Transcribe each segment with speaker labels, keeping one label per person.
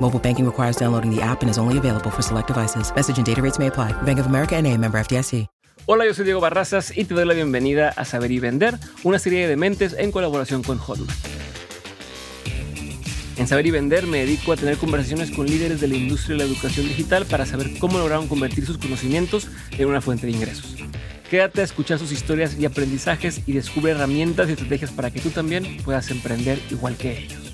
Speaker 1: Mobile banking requires downloading the app and is only available for select devices. Message and data rates may apply. Bank of America and a member FDIC.
Speaker 2: Hola, yo soy Diego Barrazas y te doy la bienvenida a Saber y Vender, una serie de mentes en colaboración con Hotmart. En Saber y Vender me dedico a tener conversaciones con líderes de la industria de la educación digital para saber cómo lograron convertir sus conocimientos en una fuente de ingresos. Quédate a escuchar sus historias y aprendizajes y descubre herramientas y estrategias para que tú también puedas emprender igual que ellos.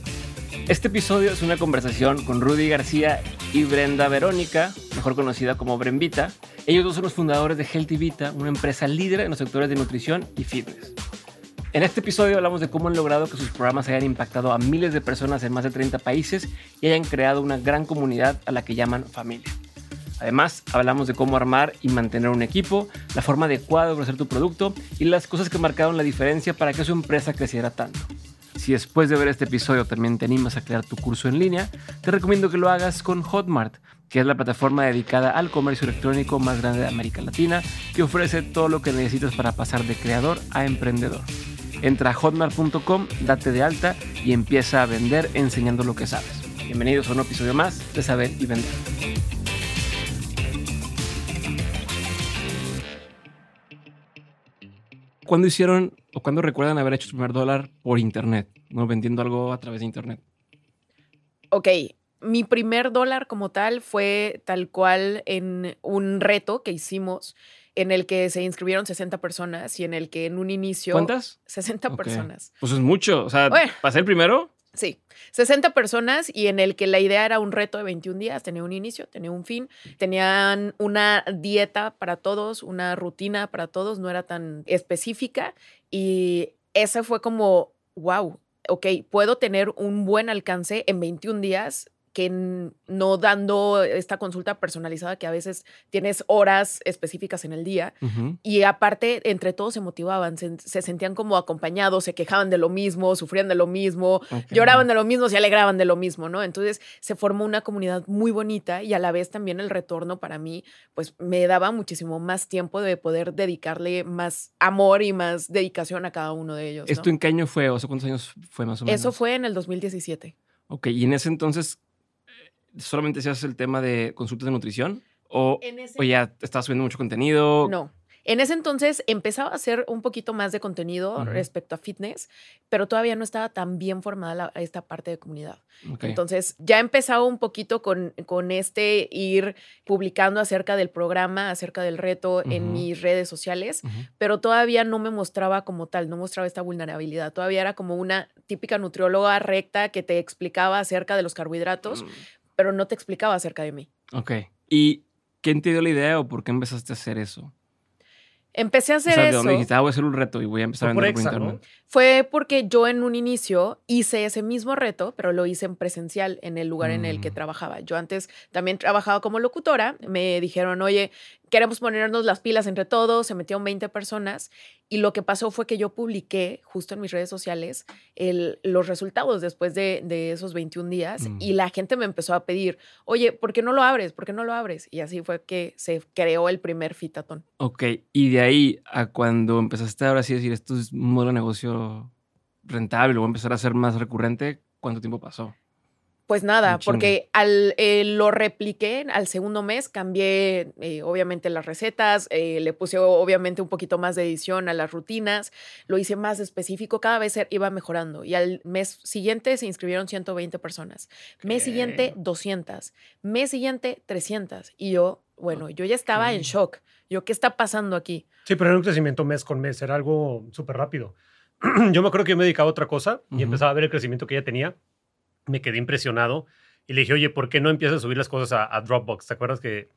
Speaker 2: Este episodio es una conversación con Rudy García y Brenda Verónica, mejor conocida como Brembita. Ellos dos son los fundadores de Healthy Vita, una empresa líder en los sectores de nutrición y fitness. En este episodio hablamos de cómo han logrado que sus programas hayan impactado a miles de personas en más de 30 países y hayan creado una gran comunidad a la que llaman familia. Además, hablamos de cómo armar y mantener un equipo, la forma adecuada de ofrecer tu producto y las cosas que marcaron la diferencia para que su empresa creciera tanto. Si después de ver este episodio también te animas a crear tu curso en línea, te recomiendo que lo hagas con Hotmart, que es la plataforma dedicada al comercio electrónico más grande de América Latina, que ofrece todo lo que necesitas para pasar de creador a emprendedor. Entra a hotmart.com, date de alta y empieza a vender enseñando lo que sabes. Bienvenidos a un episodio más de Saber y Vender. ¿Cuándo hicieron o cuándo recuerdan haber hecho su primer dólar por internet? ¿No? Vendiendo algo a través de internet.
Speaker 3: Ok, mi primer dólar como tal fue tal cual en un reto que hicimos en el que se inscribieron 60 personas y en el que en un inicio...
Speaker 2: ¿Cuántas?
Speaker 3: 60
Speaker 2: Ok.
Speaker 3: personas.
Speaker 2: Pues es mucho. O sea,
Speaker 3: Bueno.
Speaker 2: ¿pasé el primero?
Speaker 3: Sí, 60 personas y en el que la idea era un reto de 21 días, tenía un inicio, tenía un fin, tenían una dieta para todos, una rutina para todos, no era tan específica y ese fue como, wow, ok, puedo tener un buen alcance en 21 días que no dando esta consulta personalizada que a veces tienes horas específicas en el día. Y aparte, entre todos se motivaban, se, se sentían como acompañados, se quejaban de lo mismo, sufrían de lo mismo, lloraban de lo mismo, se alegraban de lo mismo, ¿no? Entonces se formó una comunidad muy bonita y a la vez también el retorno para mí, pues me daba muchísimo más tiempo de poder dedicarle más amor y más dedicación a cada uno de ellos. ¿no?
Speaker 2: ¿Esto en qué año fue? O sea, ¿cuántos años fue más o menos?
Speaker 3: Eso fue en el 2017.
Speaker 2: Ok, y en ese entonces, ¿solamente hacías el tema de consultas de nutrición? ¿O,
Speaker 3: En ese-
Speaker 2: o ya estabas subiendo mucho contenido?
Speaker 3: No. En ese entonces empezaba a hacer un poquito más de contenido respecto a fitness, pero todavía no estaba tan bien formada la- esta parte de comunidad. Entonces ya empezaba un poquito con, con este ir publicando acerca del programa, acerca del reto en mis redes sociales, pero todavía no me mostraba como tal, no mostraba esta vulnerabilidad. Todavía era como una típica nutrióloga recta que te explicaba acerca de los carbohidratos,
Speaker 2: Mm,
Speaker 3: pero no te explicaba acerca de mí.
Speaker 2: Ok. ¿Y quién te dio la idea o por qué empezaste a hacer eso?
Speaker 3: Empecé a
Speaker 2: O
Speaker 3: hacer
Speaker 2: sea, ¿de
Speaker 3: eso.
Speaker 2: dónde dijiste, ah, voy a hacer un reto y voy a empezar a
Speaker 4: Fue por
Speaker 2: vender por
Speaker 4: Exa, ¿no?
Speaker 2: internet?
Speaker 3: Fue porque yo en un inicio hice ese mismo reto, pero lo hice en presencial en el lugar en el que
Speaker 2: Mm.
Speaker 3: trabajaba. Yo antes también trabajaba como locutora. Me dijeron, oye, queremos ponernos las pilas entre todos, se metieron 20 personas y lo que pasó fue que yo publiqué justo en mis redes sociales el, los resultados después de, de esos 21 días
Speaker 2: Mm.
Speaker 3: y la gente me empezó a pedir, oye, ¿por qué no lo abres? ¿Por qué no lo abres? Y así fue que se creó el primer fitatón.
Speaker 2: Ok, y de ahí a cuando empezaste ahora sí a decir esto es un modelo de negocio rentable, voy a empezar a ser más recurrente, ¿cuánto tiempo pasó?
Speaker 3: Pues nada, porque al, eh, lo repliqué al segundo mes, cambié eh, obviamente las recetas, eh, le puse obviamente un poquito más de edición a las rutinas, lo hice más específico, cada vez iba mejorando y al mes siguiente se inscribieron 120 personas, mes siguiente 200, mes siguiente 300 y yo, bueno, yo ya estaba en shock, yo, ¿qué está pasando aquí?
Speaker 4: Sí, pero era un crecimiento mes con mes, era algo súper rápido. yo me acuerdo que yo me dedicaba a otra cosa y
Speaker 2: Ujú.
Speaker 4: empezaba a ver el crecimiento que ella tenía. Me quedé impresionado y le dije, oye, ¿por qué no empiezas a subir las cosas a, a Dropbox? ¿Te acuerdas que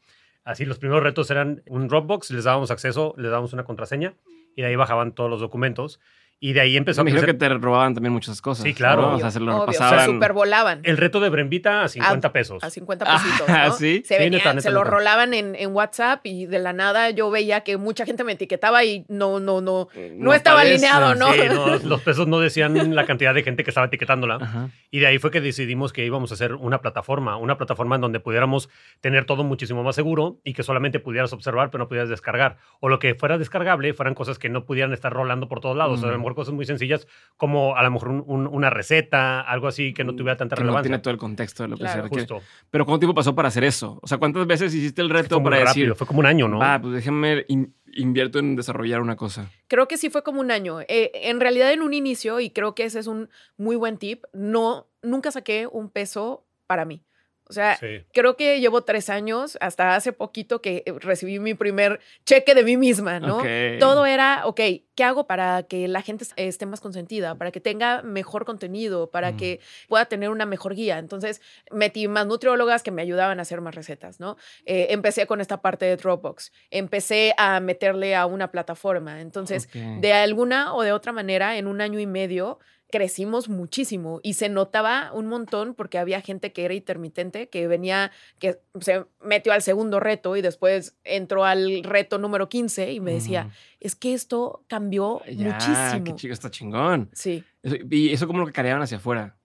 Speaker 4: así los primeros retos eran un Dropbox, les dábamos acceso, les dábamos una contraseña y de ahí bajaban todos los documentos y de ahí empezó a
Speaker 2: Me imagino
Speaker 4: crecer.
Speaker 2: que te robaban también muchas cosas.
Speaker 4: Sí, claro.
Speaker 2: ¿no? O sea, se lo pasaban.
Speaker 3: supervolaban.
Speaker 4: El reto de Brembita a 50 pesos.
Speaker 3: A 50
Speaker 2: Ah,
Speaker 3: pesitos, ¿no?
Speaker 2: ¿sí?
Speaker 3: Se,
Speaker 4: Sí,
Speaker 3: venían-
Speaker 4: neta, neta,
Speaker 3: se lo
Speaker 4: neta.
Speaker 3: rolaban en, en WhatsApp y de la nada yo veía que mucha gente me etiquetaba y no, no, no, no, estaba alineado, ¿no?
Speaker 4: Sí, no, los pesos no decían la cantidad de gente que estaba etiquetándola.
Speaker 2: Ajá.
Speaker 4: Y de ahí fue que decidimos que íbamos a hacer una plataforma, una plataforma en donde pudiéramos tener todo muchísimo más seguro y que solamente pudieras observar, pero no pudieras descargar. O lo que fuera descargable fueran cosas que no pudieran estar rolando por todos lados. O sea, a. mejor cosas muy sencillas como a lo mejor un- un- una receta, algo así que no tuviera tanta
Speaker 2: que no
Speaker 4: relevancia.
Speaker 2: tiene todo el contexto de lo que
Speaker 3: Claro.
Speaker 2: se requiere.
Speaker 4: Justo.
Speaker 2: Pero ¿cuánto tiempo pasó para hacer eso? O sea, ¿cuántas veces hiciste el reto
Speaker 4: Fue
Speaker 2: para
Speaker 4: rápido,
Speaker 2: decir,
Speaker 4: fue como un año, ¿no?
Speaker 2: va, pues déjenme in- invierto en desarrollar una cosa?
Speaker 3: Creo que sí fue como un año. Eh, en realidad en un inicio, y creo que ese es un muy buen tip, no, nunca saqué un peso para mí. O sea,
Speaker 4: Sí.
Speaker 3: creo que llevo tres años, hasta hace poquito que eh, recibí mi primer cheque de mí misma, ¿no? Todo era, ok, ¿qué hago para que la gente est- esté más consentida, para que tenga mejor contenido, para
Speaker 2: Mm.
Speaker 3: que pueda tener una mejor guía? Entonces metí más nutriólogas que me ayudaban a hacer más recetas, ¿no? Eh, empecé con esta parte de Dropbox, empecé a meterle a una plataforma. Entonces, de alguna o de otra manera, en un año y medio crecimos muchísimo y se notaba un montón porque había gente que era intermitente, que venía, que se metió al segundo reto y después entró al reto número 15 y me decía, es que esto cambió
Speaker 2: Ya, qué
Speaker 3: muchísimo.
Speaker 2: chico, está chingón.
Speaker 3: Sí.
Speaker 2: Eso- y eso como lo que careaban hacia afuera.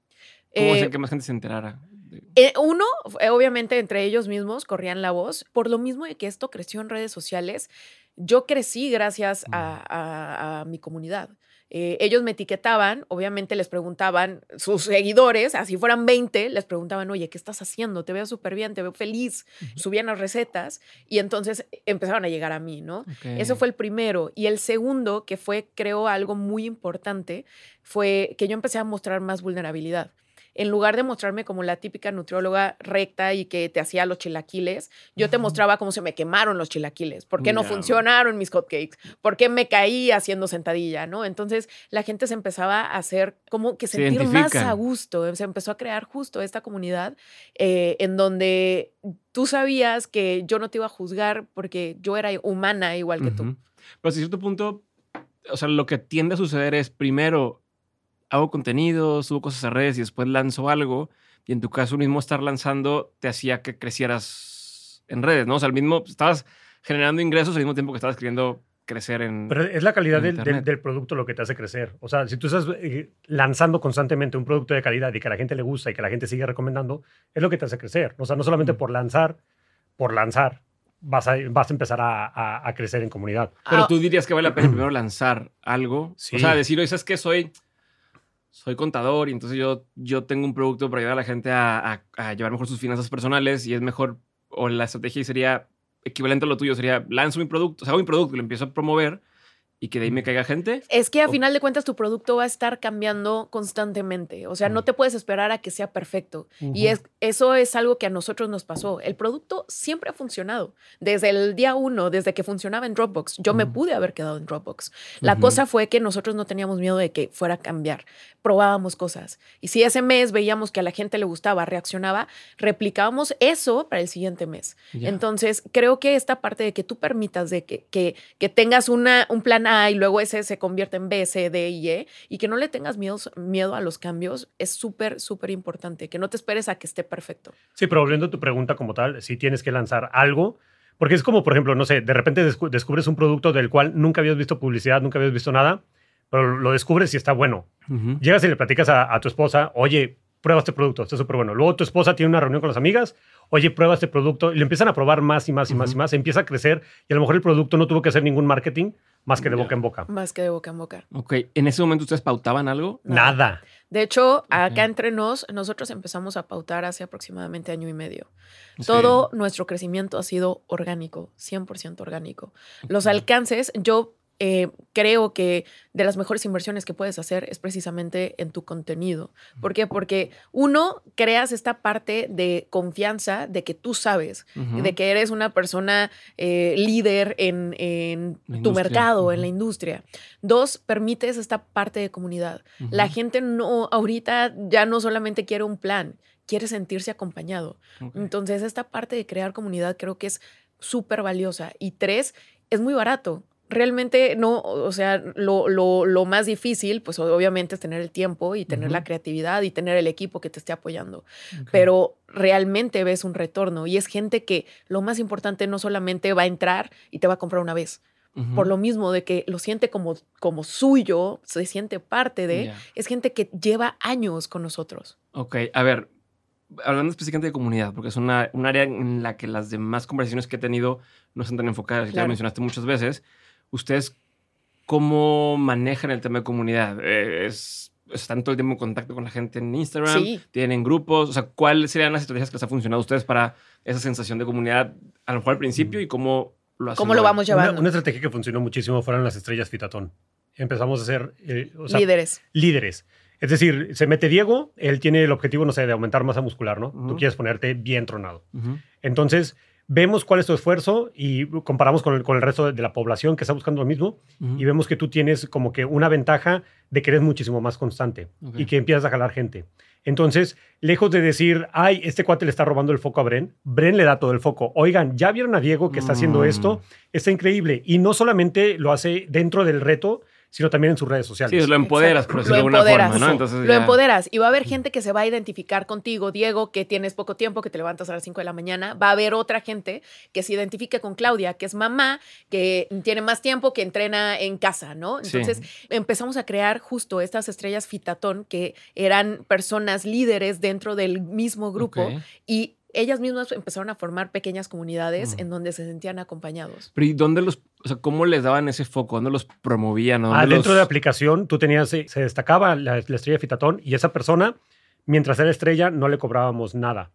Speaker 2: ¿Cómo
Speaker 3: Eh,
Speaker 2: hacer que más gente se enterara?
Speaker 3: Eh, uno, eh, obviamente entre ellos mismos corrían la voz, por lo mismo de que esto creció en redes sociales, yo crecí gracias a, a- a mi comunidad. Eh, ellos me etiquetaban, obviamente les preguntaban, sus seguidores, así fueran 20, les preguntaban, oye, ¿qué estás haciendo? Te veo súper bien, te veo feliz. Subían las recetas y entonces empezaron a llegar a mí, ¿no?
Speaker 2: Ok.
Speaker 3: Eso fue el primero. Y el segundo, que fue, creo, algo muy importante, fue que yo empecé a mostrar más vulnerabilidad. En lugar de mostrarme como la típica nutrióloga recta y que te hacía los chilaquiles, yo te mostraba cómo se me quemaron los chilaquiles, por qué no funcionaron mis hotcakes, por qué me caí haciendo sentadilla, ¿no? Entonces la gente se empezaba a hacer como que
Speaker 2: Se
Speaker 3: sentir más a gusto, se empezó a crear justo esta comunidad eh, en donde tú sabías que yo no te iba a juzgar porque yo era humana igual que tú.
Speaker 2: Pero hasta cierto punto, o sea, lo que tiende a suceder es primero hago contenido, subo cosas a redes y después lanzo algo. Y en tu caso, mismo estar lanzando te hacía que crecieras en redes, ¿no? O sea, al mismo, estabas generando ingresos al mismo tiempo que estabas queriendo crecer en.
Speaker 4: Pero es la calidad del, del- producto lo que te hace crecer. O sea, si tú estás eh, lanzando constantemente un producto de calidad y que a la gente le gusta y que la gente sigue recomendando, es lo que te hace crecer. O sea, no solamente
Speaker 2: Mm.
Speaker 4: por lanzar, por lanzar, vas a, vas a empezar a, a- a crecer en comunidad.
Speaker 2: Pero
Speaker 3: Ah,
Speaker 2: tú dirías que vale la pena primero lanzar algo.
Speaker 4: Sí.
Speaker 2: O sea, decir, oye, ¿sabes qué? Soy, soy contador y entonces yo, yo tengo un producto para ayudar a la gente a, llevar mejor sus finanzas personales y es mejor, o la estrategia sería equivalente a lo tuyo, sería lanzo mi producto, o sea, hago mi producto y lo empiezo a promover y que de ahí me caiga gente.
Speaker 3: Es que a
Speaker 2: o-
Speaker 3: final de cuentas tu producto va a estar cambiando constantemente. O sea, no te puedes esperar a que sea perfecto. Y es, eso es algo que a nosotros nos pasó. El producto siempre ha funcionado. Desde el día uno, desde que funcionaba en Dropbox, yo me pude haber quedado en Dropbox. La cosa fue que nosotros no teníamos miedo de que fuera a cambiar. Probábamos cosas. Y si ese mes veíamos que a la gente le gustaba, reaccionaba, replicábamos eso para el siguiente mes. Entonces, creo que esta parte de que tú permitas de que, que, que tengas una, un plan A y luego ese se convierte en B, C, D y E y que no le tengas miedo, miedo a los cambios es súper, súper importante. Que no te esperes a que esté perfecto.
Speaker 4: Sí, pero volviendo a tu pregunta como tal, si tienes que lanzar algo, Porque es como, por ejemplo, no sé, de repente descu- descubres un producto del cual nunca habías visto publicidad, nunca habías visto nada, pero lo descubres y está bueno. Llegas y le platicas a, a tu esposa, oye, prueba este producto, está súper bueno. Luego tu esposa tiene una reunión con las amigas, oye, prueba este producto, y le empiezan a probar más y más y más y más, empieza a crecer y a lo mejor el producto no tuvo que hacer ningún marketing más que de boca en boca.
Speaker 3: Más que de boca en boca.
Speaker 2: Ok, ¿en ese momento ustedes pautaban algo?
Speaker 4: Nada.
Speaker 3: De hecho, acá entre nos, nosotros empezamos a pautar hace aproximadamente año y medio.
Speaker 2: Sí.
Speaker 3: Todo nuestro crecimiento ha sido orgánico, 100% orgánico. Los alcances, yo eh, creo que de las mejores inversiones que puedes hacer es precisamente en tu contenido. ¿Por qué? Porque uno, creas esta parte de confianza de que tú sabes,
Speaker 2: Ujú.
Speaker 3: de que eres una persona eh, líder en, en tu mercado, en la industria. Dos, permites esta parte de comunidad. La gente no, ahorita ya no solamente quiere un plan, quiere sentirse acompañado. Entonces, esta parte de crear comunidad creo que es súper valiosa. Y tres, es muy barato. Realmente no, o sea, lo, lo- lo más difícil, pues obviamente es tener el tiempo y tener la creatividad y tener el equipo que te esté apoyando. Pero realmente ves un retorno y es gente que lo más importante no solamente va a entrar y te va a comprar una vez. Por lo mismo de que lo siente como, como suyo, se siente parte de,
Speaker 2: Ya.
Speaker 3: es gente que lleva años con nosotros.
Speaker 2: Ok, a ver, hablando específicamente de comunidad, porque es una, un área en la que las demás conversaciones que he tenido no están tan enfocadas, ya
Speaker 3: Claro.
Speaker 2: lo mencionaste muchas veces. ¿Ustedes cómo manejan el tema de comunidad? Eh, ¿Es, ¿Están todo el tiempo en contacto con la gente en Instagram?
Speaker 3: Sí.
Speaker 2: ¿Tienen grupos? O sea, ¿cuáles serían las estrategias que les ha funcionado a ustedes para esa sensación de comunidad, a lo mejor al principio, y cómo lo hacen
Speaker 3: ¿Cómo lo vamos
Speaker 4: Una,
Speaker 3: llevando?
Speaker 4: una estrategia que funcionó muchísimo fueron las estrellas Fitatón. Empezamos a ser eh, o sea,
Speaker 3: Líderes.
Speaker 4: líderes. Es decir, se mete Diego, él tiene el objetivo, no sé, de aumentar masa muscular, ¿no? Tú quieres ponerte bien tronado. Entonces, vemos cuál es tu esfuerzo y comparamos con el, con el resto de, la población que está buscando lo mismo y vemos que tú tienes como que una ventaja de que eres muchísimo más constante y que empiezas a jalar gente. Entonces, lejos de decir, ay, este cuate le está robando el foco a Bren, Bren le da todo el foco. Oigan, ¿ya vieron a Diego que está haciendo
Speaker 2: Mm.
Speaker 4: esto? Está increíble. Y no solamente lo hace dentro del reto, sino también en sus redes sociales.
Speaker 2: Sí, lo empoderas, por decirlo de
Speaker 3: Lo
Speaker 2: alguna forma, ¿no? Entonces
Speaker 3: lo
Speaker 2: ya-
Speaker 3: empoderas y va a haber gente que se va a identificar contigo, Diego, que tienes poco tiempo, que te levantas a las 5 de la mañana. Va a haber otra gente que se identifique con Claudia, que es mamá, que tiene más tiempo, que entrena en casa, ¿no?
Speaker 2: Sí.
Speaker 3: Entonces empezamos a crear justo estas estrellas fitatón que eran personas líderes dentro del mismo grupo y ellas mismas empezaron a formar pequeñas comunidades
Speaker 2: Mm.
Speaker 3: en donde se sentían acompañados.
Speaker 2: Pero ¿y dónde los, o sea, cómo les daban ese foco? ¿Dónde los promovían? ¿O
Speaker 4: Ah,
Speaker 2: dónde
Speaker 4: dentro
Speaker 2: los-
Speaker 4: de la aplicación, tú tenías, se se destacaba la, la estrella Fitatón y esa persona, mientras era estrella, no le cobrábamos nada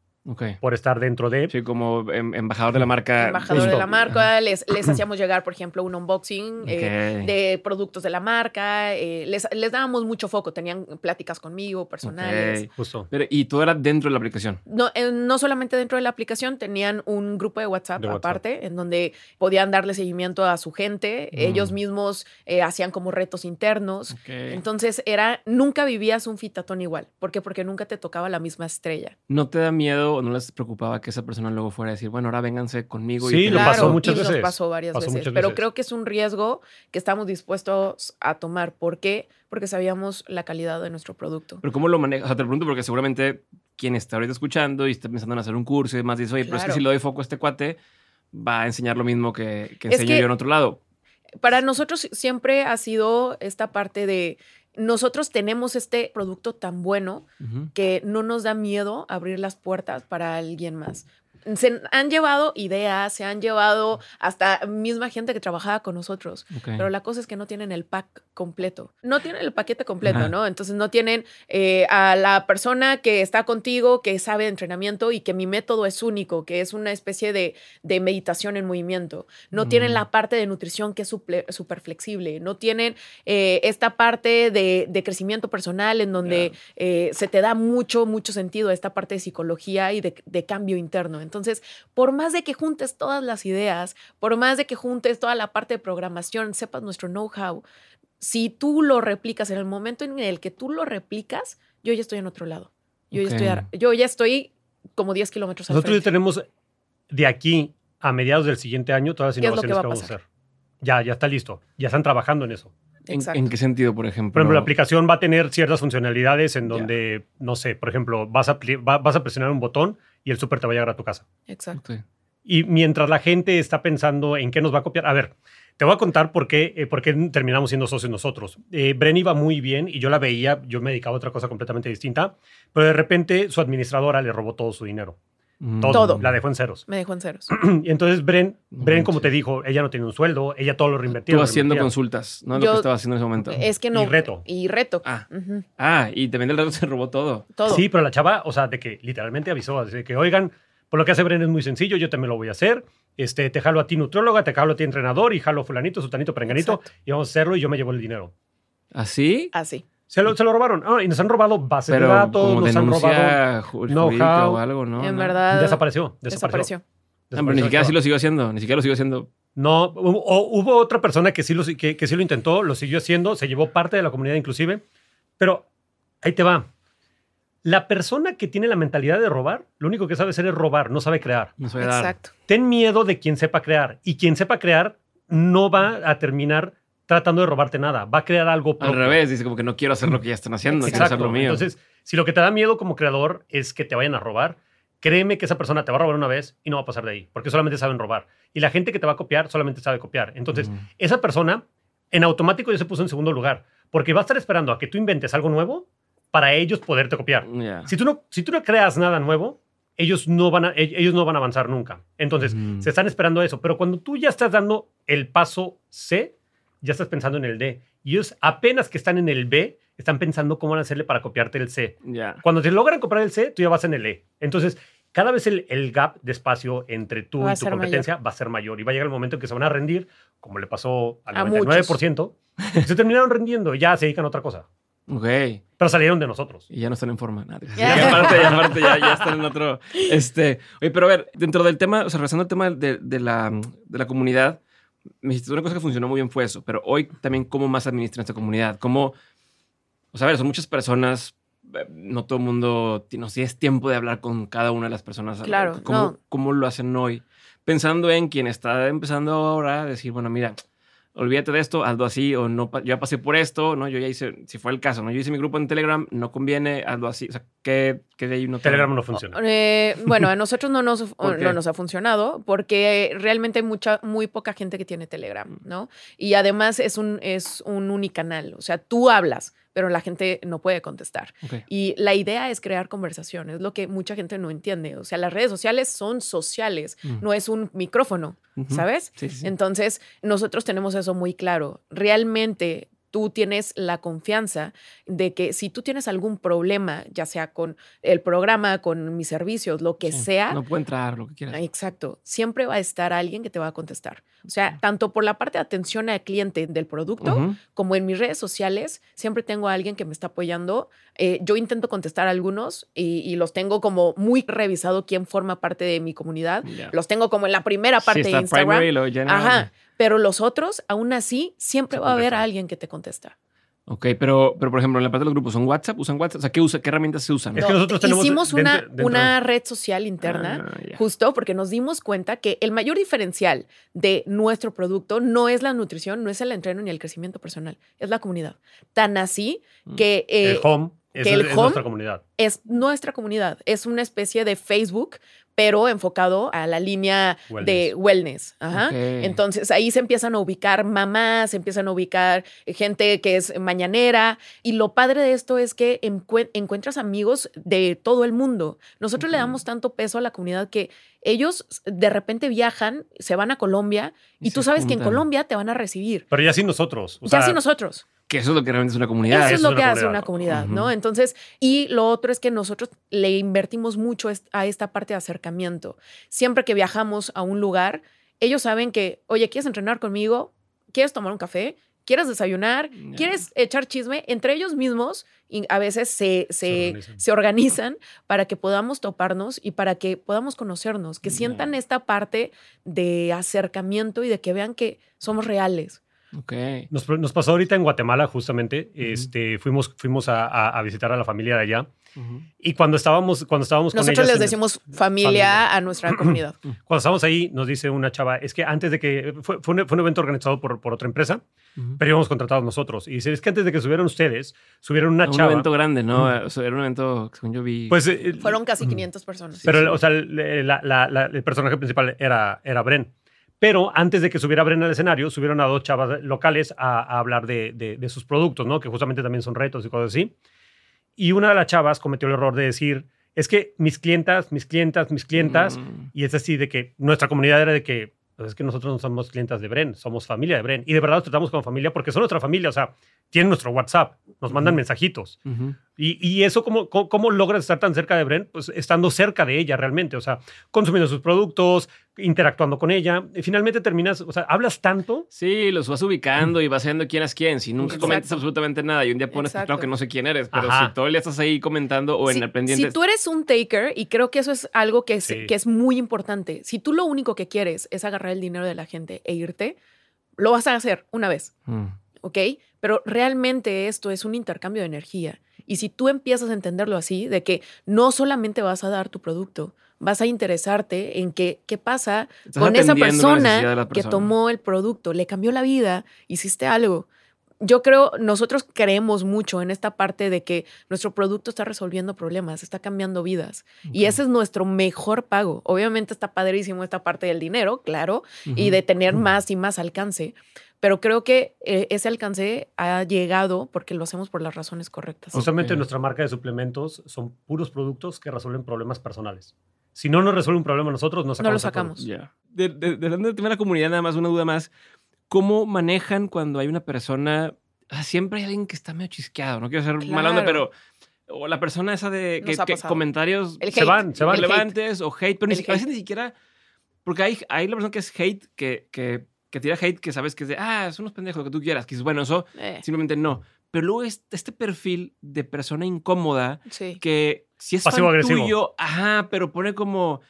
Speaker 4: Por estar dentro de...
Speaker 2: Sí, como em- embajador de la marca.
Speaker 3: embajador de la marca, les, les hacíamos llegar, por ejemplo, un unboxing eh, de productos de la marca, eh, les, les dábamos mucho foco, tenían pláticas conmigo, personales.
Speaker 4: Justo.
Speaker 2: Pero, y todo era dentro de la aplicación.
Speaker 3: No, eh, no solamente dentro de la aplicación, tenían un grupo de WhatsApp,
Speaker 4: De WhatsApp.
Speaker 3: aparte, en donde podían darle seguimiento a su gente.
Speaker 2: Mm.
Speaker 3: Ellos mismos eh, hacían como retos internos. Entonces, era, nunca vivías un fitatón igual. ¿Por qué? Porque nunca te tocaba la misma estrella.
Speaker 2: ¿No te da miedo o no les preocupaba que esa persona luego fuera a decir, bueno, ahora vénganse conmigo?
Speaker 4: Sí,
Speaker 2: y
Speaker 4: lo pasó muchas
Speaker 3: y nos
Speaker 4: veces.
Speaker 3: pasó varias
Speaker 4: Pasó
Speaker 3: veces.
Speaker 4: muchas
Speaker 3: Pero
Speaker 4: veces.
Speaker 3: creo que es un riesgo que estamos dispuestos a tomar. ¿Por qué? Porque sabíamos la calidad de nuestro producto.
Speaker 2: Pero ¿cómo lo manejas? O sea, te pregunto porque seguramente quien está ahorita escuchando y está pensando en hacer un curso y demás dice, oye, pero es que si le doy foco a este cuate, va a enseñar lo mismo que, que
Speaker 3: Es
Speaker 2: enseño
Speaker 3: que-
Speaker 2: yo en otro lado.
Speaker 3: Para nosotros siempre ha sido esta parte de nosotros tenemos este producto tan bueno que no nos da miedo abrir las puertas para alguien más. Se han llevado ideas, se han llevado hasta misma gente que trabajaba con nosotros. Pero la cosa es que no tienen el pack completo. No tienen el paquete completo,
Speaker 2: Ajá.
Speaker 3: ¿no? Entonces no tienen eh, a la persona que está contigo, que sabe de entrenamiento y que mi método es único, que es una especie de, de meditación en movimiento. No tienen
Speaker 2: Mm.
Speaker 3: la parte de nutrición que es súper flexible. No tienen eh, esta parte de, de crecimiento personal en donde eh, se te da mucho, mucho sentido esta parte de psicología y de, de cambio interno. Entonces, por más de que juntes todas las ideas, por más de que juntes toda la parte de programación, sepas nuestro know-how, si tú lo replicas en el momento en el que tú lo replicas, yo ya estoy en otro lado. Yo, ya, estoy, yo ya estoy como 10 kilómetros al
Speaker 4: Nosotros ya tenemos de aquí a mediados del siguiente año todas las
Speaker 3: ¿Qué es lo que
Speaker 4: innovaciones
Speaker 3: va
Speaker 4: que
Speaker 3: a
Speaker 4: vamos a
Speaker 3: pasar?
Speaker 4: hacer. Ya, ya está listo. Ya están trabajando en eso.
Speaker 2: ¿En, en qué sentido, por ejemplo?
Speaker 4: Por ejemplo, la aplicación va a tener ciertas funcionalidades en donde, no sé, por ejemplo, vas a, va- vas a presionar un botón y el súper te va a llegar a tu casa.
Speaker 3: Exacto.
Speaker 4: Y mientras la gente está pensando en qué nos va a copiar, a ver, te voy a contar por qué, eh, por qué terminamos siendo socios nosotros. Eh, Bren iba muy bien y yo la veía, yo me dedicaba a otra cosa completamente distinta, pero de repente su administradora le robó todo su dinero.
Speaker 2: Mm.
Speaker 4: Todo.
Speaker 3: Todo.
Speaker 4: La dejó en ceros.
Speaker 3: Me dejó en ceros.
Speaker 4: Y entonces Bren, Bren como te dijo, ella no tiene un sueldo, ella todo lo reinvertía.
Speaker 2: Tú
Speaker 4: lo
Speaker 2: haciendo
Speaker 4: reinvertía.
Speaker 2: consultas, ¿no? Lo
Speaker 3: Yo-
Speaker 2: que estaba haciendo en ese momento.
Speaker 3: Es que no.
Speaker 4: Y reto.
Speaker 3: Y reto.
Speaker 2: Ah. Ah, y también del reto se robó todo.
Speaker 3: Todo.
Speaker 4: Sí, pero la chava, o sea, de que literalmente avisó, de que, oigan, por lo que hace Bren es muy sencillo, yo también lo voy a hacer. Este, te jalo a ti nutrióloga, te jalo a ti entrenador y jalo a fulanito, sutanito, perenganito
Speaker 3: Exacto.
Speaker 4: y vamos a hacerlo y yo me llevo el dinero.
Speaker 2: ¿Así?
Speaker 3: Así.
Speaker 4: Se lo, se lo robaron. Ah, y nos han robado bases
Speaker 2: Pero
Speaker 4: de datos,
Speaker 2: como
Speaker 4: nos han robado. know-how.
Speaker 2: algo, ¿no?
Speaker 3: en
Speaker 2: No.
Speaker 3: verdad.
Speaker 4: Desapareció, desapareció.
Speaker 3: Desapareció.
Speaker 2: Ah, pero ni siquiera así lo sigo haciendo, ni siquiera lo sigo haciendo.
Speaker 4: No, hubo, o- hubo otra persona que sí, lo, que, que sí lo intentó, lo siguió haciendo, se llevó parte de la comunidad inclusive, pero ahí te va. La persona que tiene la mentalidad de robar, lo único que sabe hacer es robar, no sabe crear.
Speaker 2: No dar.
Speaker 3: Exacto.
Speaker 4: Ten miedo de quien sepa crear y quien sepa crear no va a terminar tratando de robarte nada, va a crear algo
Speaker 2: Al
Speaker 4: propio.
Speaker 2: revés, dice como que no quiero hacer lo que ya están haciendo, quiero hacer
Speaker 4: Exacto.
Speaker 2: lo mío.
Speaker 4: Entonces, si lo que te da miedo como creador es que te vayan a robar, créeme que esa persona te va a robar una vez y no va a pasar de ahí, porque solamente saben robar. Y la gente que te va a copiar solamente sabe copiar. Entonces,
Speaker 2: Ujú.
Speaker 4: esa persona en automático ya se puso en segundo lugar, porque va a estar esperando a que tú inventes algo nuevo para ellos poderte copiar.
Speaker 2: Ya.
Speaker 4: Si tú no, si tú no creas nada nuevo, ellos no van a, ellos no van a avanzar nunca. Entonces, se están esperando eso. Pero cuando tú ya estás dando el paso C, ya estás pensando en el D. Y ellos apenas que están en el B, están pensando cómo van a hacerle para copiarte el C.
Speaker 2: Ya.
Speaker 4: Cuando te logran comprar el C, tú ya vas en el E. Entonces, cada vez el, el gap de espacio entre tú
Speaker 3: Va
Speaker 4: y tu competencia va a ser mayor. Y va a llegar el momento en que se van a rendir, como le pasó al
Speaker 3: A
Speaker 4: 99%. y se terminaron rendiendo y ya se dedican a otra cosa.
Speaker 2: Ok.
Speaker 4: Pero salieron de nosotros.
Speaker 2: Y ya no están en forma. Nada.
Speaker 3: Ya.
Speaker 2: Y aparte, y aparte ya, ya están en otro. Este, oye, pero a ver, dentro del tema, o sea, regresando al tema de, de la, de la comunidad, me dijiste una cosa que funcionó muy bien fue eso, pero hoy también, ¿cómo más administran esta comunidad? ¿Cómo, o sea, a ver, son muchas personas, eh, no todo el mundo, no si es tiempo de hablar con cada una de las personas.
Speaker 3: Claro,
Speaker 2: ¿Cómo,
Speaker 3: no.
Speaker 2: ¿Cómo lo hacen hoy? Pensando en quien está empezando ahora a decir, bueno, mira, olvídate de esto, hazlo así, o no, yo ya pasé por esto, ¿no? Yo ya hice, si fue el caso, ¿no? Yo hice mi grupo en Telegram, no conviene, hazlo así. O sea, que, que de ahí no te-
Speaker 4: Telegram no funciona.
Speaker 3: Eh, bueno, a nosotros no nos, no nos ha funcionado porque realmente hay mucha, muy poca gente que tiene Telegram, ¿no? Y además es un, es un unicanal, o sea, tú hablas, pero la gente no puede contestar. Y la idea es crear conversaciones, lo que mucha gente no entiende. O sea, las redes sociales son sociales,
Speaker 2: Mm.
Speaker 3: no es un micrófono. ¿sabes?
Speaker 2: Sí, sí, sí.
Speaker 3: Entonces, nosotros tenemos eso muy claro. Realmente tú tienes la confianza de que si tú tienes algún problema, ya sea con el programa, con mis servicios, lo que
Speaker 2: Sí.
Speaker 3: sea,
Speaker 2: No puede entrar, lo que quieras.
Speaker 3: Exacto. Siempre va a estar alguien que te va a contestar. O sea, tanto por la parte de atención al cliente del producto, como en mis redes sociales, siempre tengo a alguien que me está apoyando. Eh, yo intento contestar a algunos y, y los tengo como muy revisado quién forma parte de mi comunidad. Los tengo como en la primera parte
Speaker 2: sí,
Speaker 3: de Instagram.
Speaker 2: primary.
Speaker 3: Ajá. Pero los otros, aún así, siempre va a haber alguien que te contesta.
Speaker 2: Ok, pero, pero por ejemplo, en la parte de los grupos, ¿son WhatsApp? ¿Usan WhatsApp? O sea, ¿qué, usa, qué herramientas se usan?
Speaker 4: Es que nosotros tenemos
Speaker 3: Hicimos
Speaker 4: dentro-
Speaker 3: una,
Speaker 4: dentro-
Speaker 3: una red social interna
Speaker 2: Ah,
Speaker 3: justo porque nos dimos cuenta que el mayor diferencial de nuestro producto no es la nutrición, no es el entreno ni el crecimiento personal, es la comunidad. Tan así
Speaker 2: Mm.
Speaker 3: que, eh,
Speaker 4: el home es, nuestra comunidad.
Speaker 3: es nuestra comunidad, es una especie de Facebook, pero enfocado a la línea de wellness. Ajá. Entonces ahí se empiezan a ubicar mamás, se empiezan a ubicar gente que es mañanera. Y lo padre de esto es que encue- encuentras amigos de todo el mundo. Nosotros le damos tanto peso a la comunidad que ellos de repente viajan, se van a Colombia y,
Speaker 2: Y
Speaker 3: tú sabes que en. Colombia te van a recibir.
Speaker 4: Pero ya sin nosotros. O
Speaker 3: ya
Speaker 4: sea,
Speaker 3: sin nosotros.
Speaker 2: Que eso es lo que realmente es una comunidad.
Speaker 3: Eso
Speaker 4: eso
Speaker 3: es lo que hace una comunidad. ¿no? Entonces, y lo otro es que nosotros le invertimos mucho a esta parte de acercamiento. Siempre que viajamos a un lugar, ellos saben que, oye, ¿quieres entrenar conmigo? ¿Quieres tomar un café? ¿Quieres desayunar? ¿Quieres echar chisme? Entre ellos mismos y a veces se, se,
Speaker 4: Se organizan.
Speaker 3: se organizan para que podamos toparnos y para que podamos conocernos, que sientan esta parte de acercamiento y de que vean que somos reales.
Speaker 2: Ok.
Speaker 4: Nos, nos pasó ahorita en Guatemala, justamente. este, fuimos fuimos a, a- a visitar a la familia de allá.
Speaker 2: Ujú.
Speaker 4: Y cuando estábamos, cuando estábamos con
Speaker 3: Nosotros
Speaker 4: ellas
Speaker 3: les
Speaker 4: en-
Speaker 3: decimos familia a nuestra comunidad.
Speaker 4: Cuando estábamos ahí, nos dice una chava, es que antes de que, fue, fue un, fue un evento organizado por, por otra empresa,
Speaker 2: Ujú.
Speaker 4: pero íbamos contratados nosotros. Y dice, es que antes de que subieran ustedes, subieron una
Speaker 2: un
Speaker 4: chava.
Speaker 2: evento grande, ¿no? O sea, era un evento, según yo vi.
Speaker 4: Pues, eh,
Speaker 3: Fueron casi 500 personas.
Speaker 4: pero, o sea, el, la- la- la- el personaje principal era, era Bren. Pero antes de que subiera Bren al escenario, subieron a dos chavas locales a, a hablar de, de- de sus productos, ¿no? Que justamente también son retos y cosas así. Y una de las chavas cometió el error de decir, es que mis clientas, mis clientas, mis clientas,
Speaker 2: Mm.
Speaker 4: y es así de que nuestra comunidad era de que, pues es que nosotros no somos clientas de Bren, somos familia de Bren. Y de verdad los tratamos como familia porque son nuestra familia, o sea, tienen nuestro WhatsApp, nos mandan mensajitos. Y, y eso, ¿cómo, cómo, cómo logras estar tan cerca de Bren? Pues estando cerca de ella realmente, o sea, consumiendo sus productos, interactuando con ella. Y finalmente terminas, o sea, hablas tanto.
Speaker 2: Sí, los vas ubicando y vas sabiendo quién es quién. Si nunca
Speaker 3: Exacto.
Speaker 2: comentas absolutamente nada y un día pones,
Speaker 3: Exacto.
Speaker 2: claro que no sé quién eres, pero
Speaker 4: Ajá.
Speaker 2: si todo el día estás ahí comentando o en
Speaker 3: Si-
Speaker 2: el pendiente.
Speaker 3: Si tú eres un taker, y creo que eso es algo que es,
Speaker 4: Sí.
Speaker 3: que es muy importante, si tú lo único que quieres es agarrar el dinero de la gente e irte, lo vas a hacer una vez,
Speaker 2: Mm.
Speaker 3: ¿ok? Pero realmente esto es un intercambio de energía. Y si tú empiezas a entenderlo así, de que no solamente vas a dar tu producto, vas a interesarte en que, qué pasa
Speaker 2: Estás
Speaker 3: con esa persona que tomó el producto, le cambió la vida, hiciste algo. Yo creo, nosotros creemos mucho en esta parte de que nuestro producto está resolviendo problemas, está cambiando vidas. Y ese es nuestro mejor pago. Obviamente está padrísimo esta parte del dinero, claro, y de tener más y más alcance. Pero creo que eh, ese alcance ha llegado porque lo hacemos por las razones correctas.
Speaker 4: Justamente
Speaker 2: Ok.
Speaker 4: nuestra marca de suplementos son puros productos que resuelven problemas personales. Si no nos resuelve un problema nosotros, no sacamos.
Speaker 3: lo
Speaker 4: el
Speaker 3: sacamos.
Speaker 2: Ya. De, de, de, del tema de la comunidad, nada más una duda más. ¿Cómo manejan cuando hay una persona? ah, siempre hay alguien que está medio chisqueado. No quiero ser mala onda,
Speaker 3: Claro.
Speaker 2: pero. O la persona esa de que, que comentarios
Speaker 3: El
Speaker 4: Se
Speaker 3: hate,
Speaker 4: van, se van.
Speaker 2: relevantes o hate, pero ni a veces ni siquiera. Porque hay, hay la persona que es hate, que, que, que tira hate, que sabes que es de, ah, son unos pendejos, lo que tú quieras. Que dices, bueno, eso
Speaker 3: Eh,
Speaker 2: simplemente no. Pero luego es este perfil de persona incómoda
Speaker 3: sí.
Speaker 2: que si es fan
Speaker 4: Pasivo-agresivo.
Speaker 2: tuyo, ajá, pero pone como,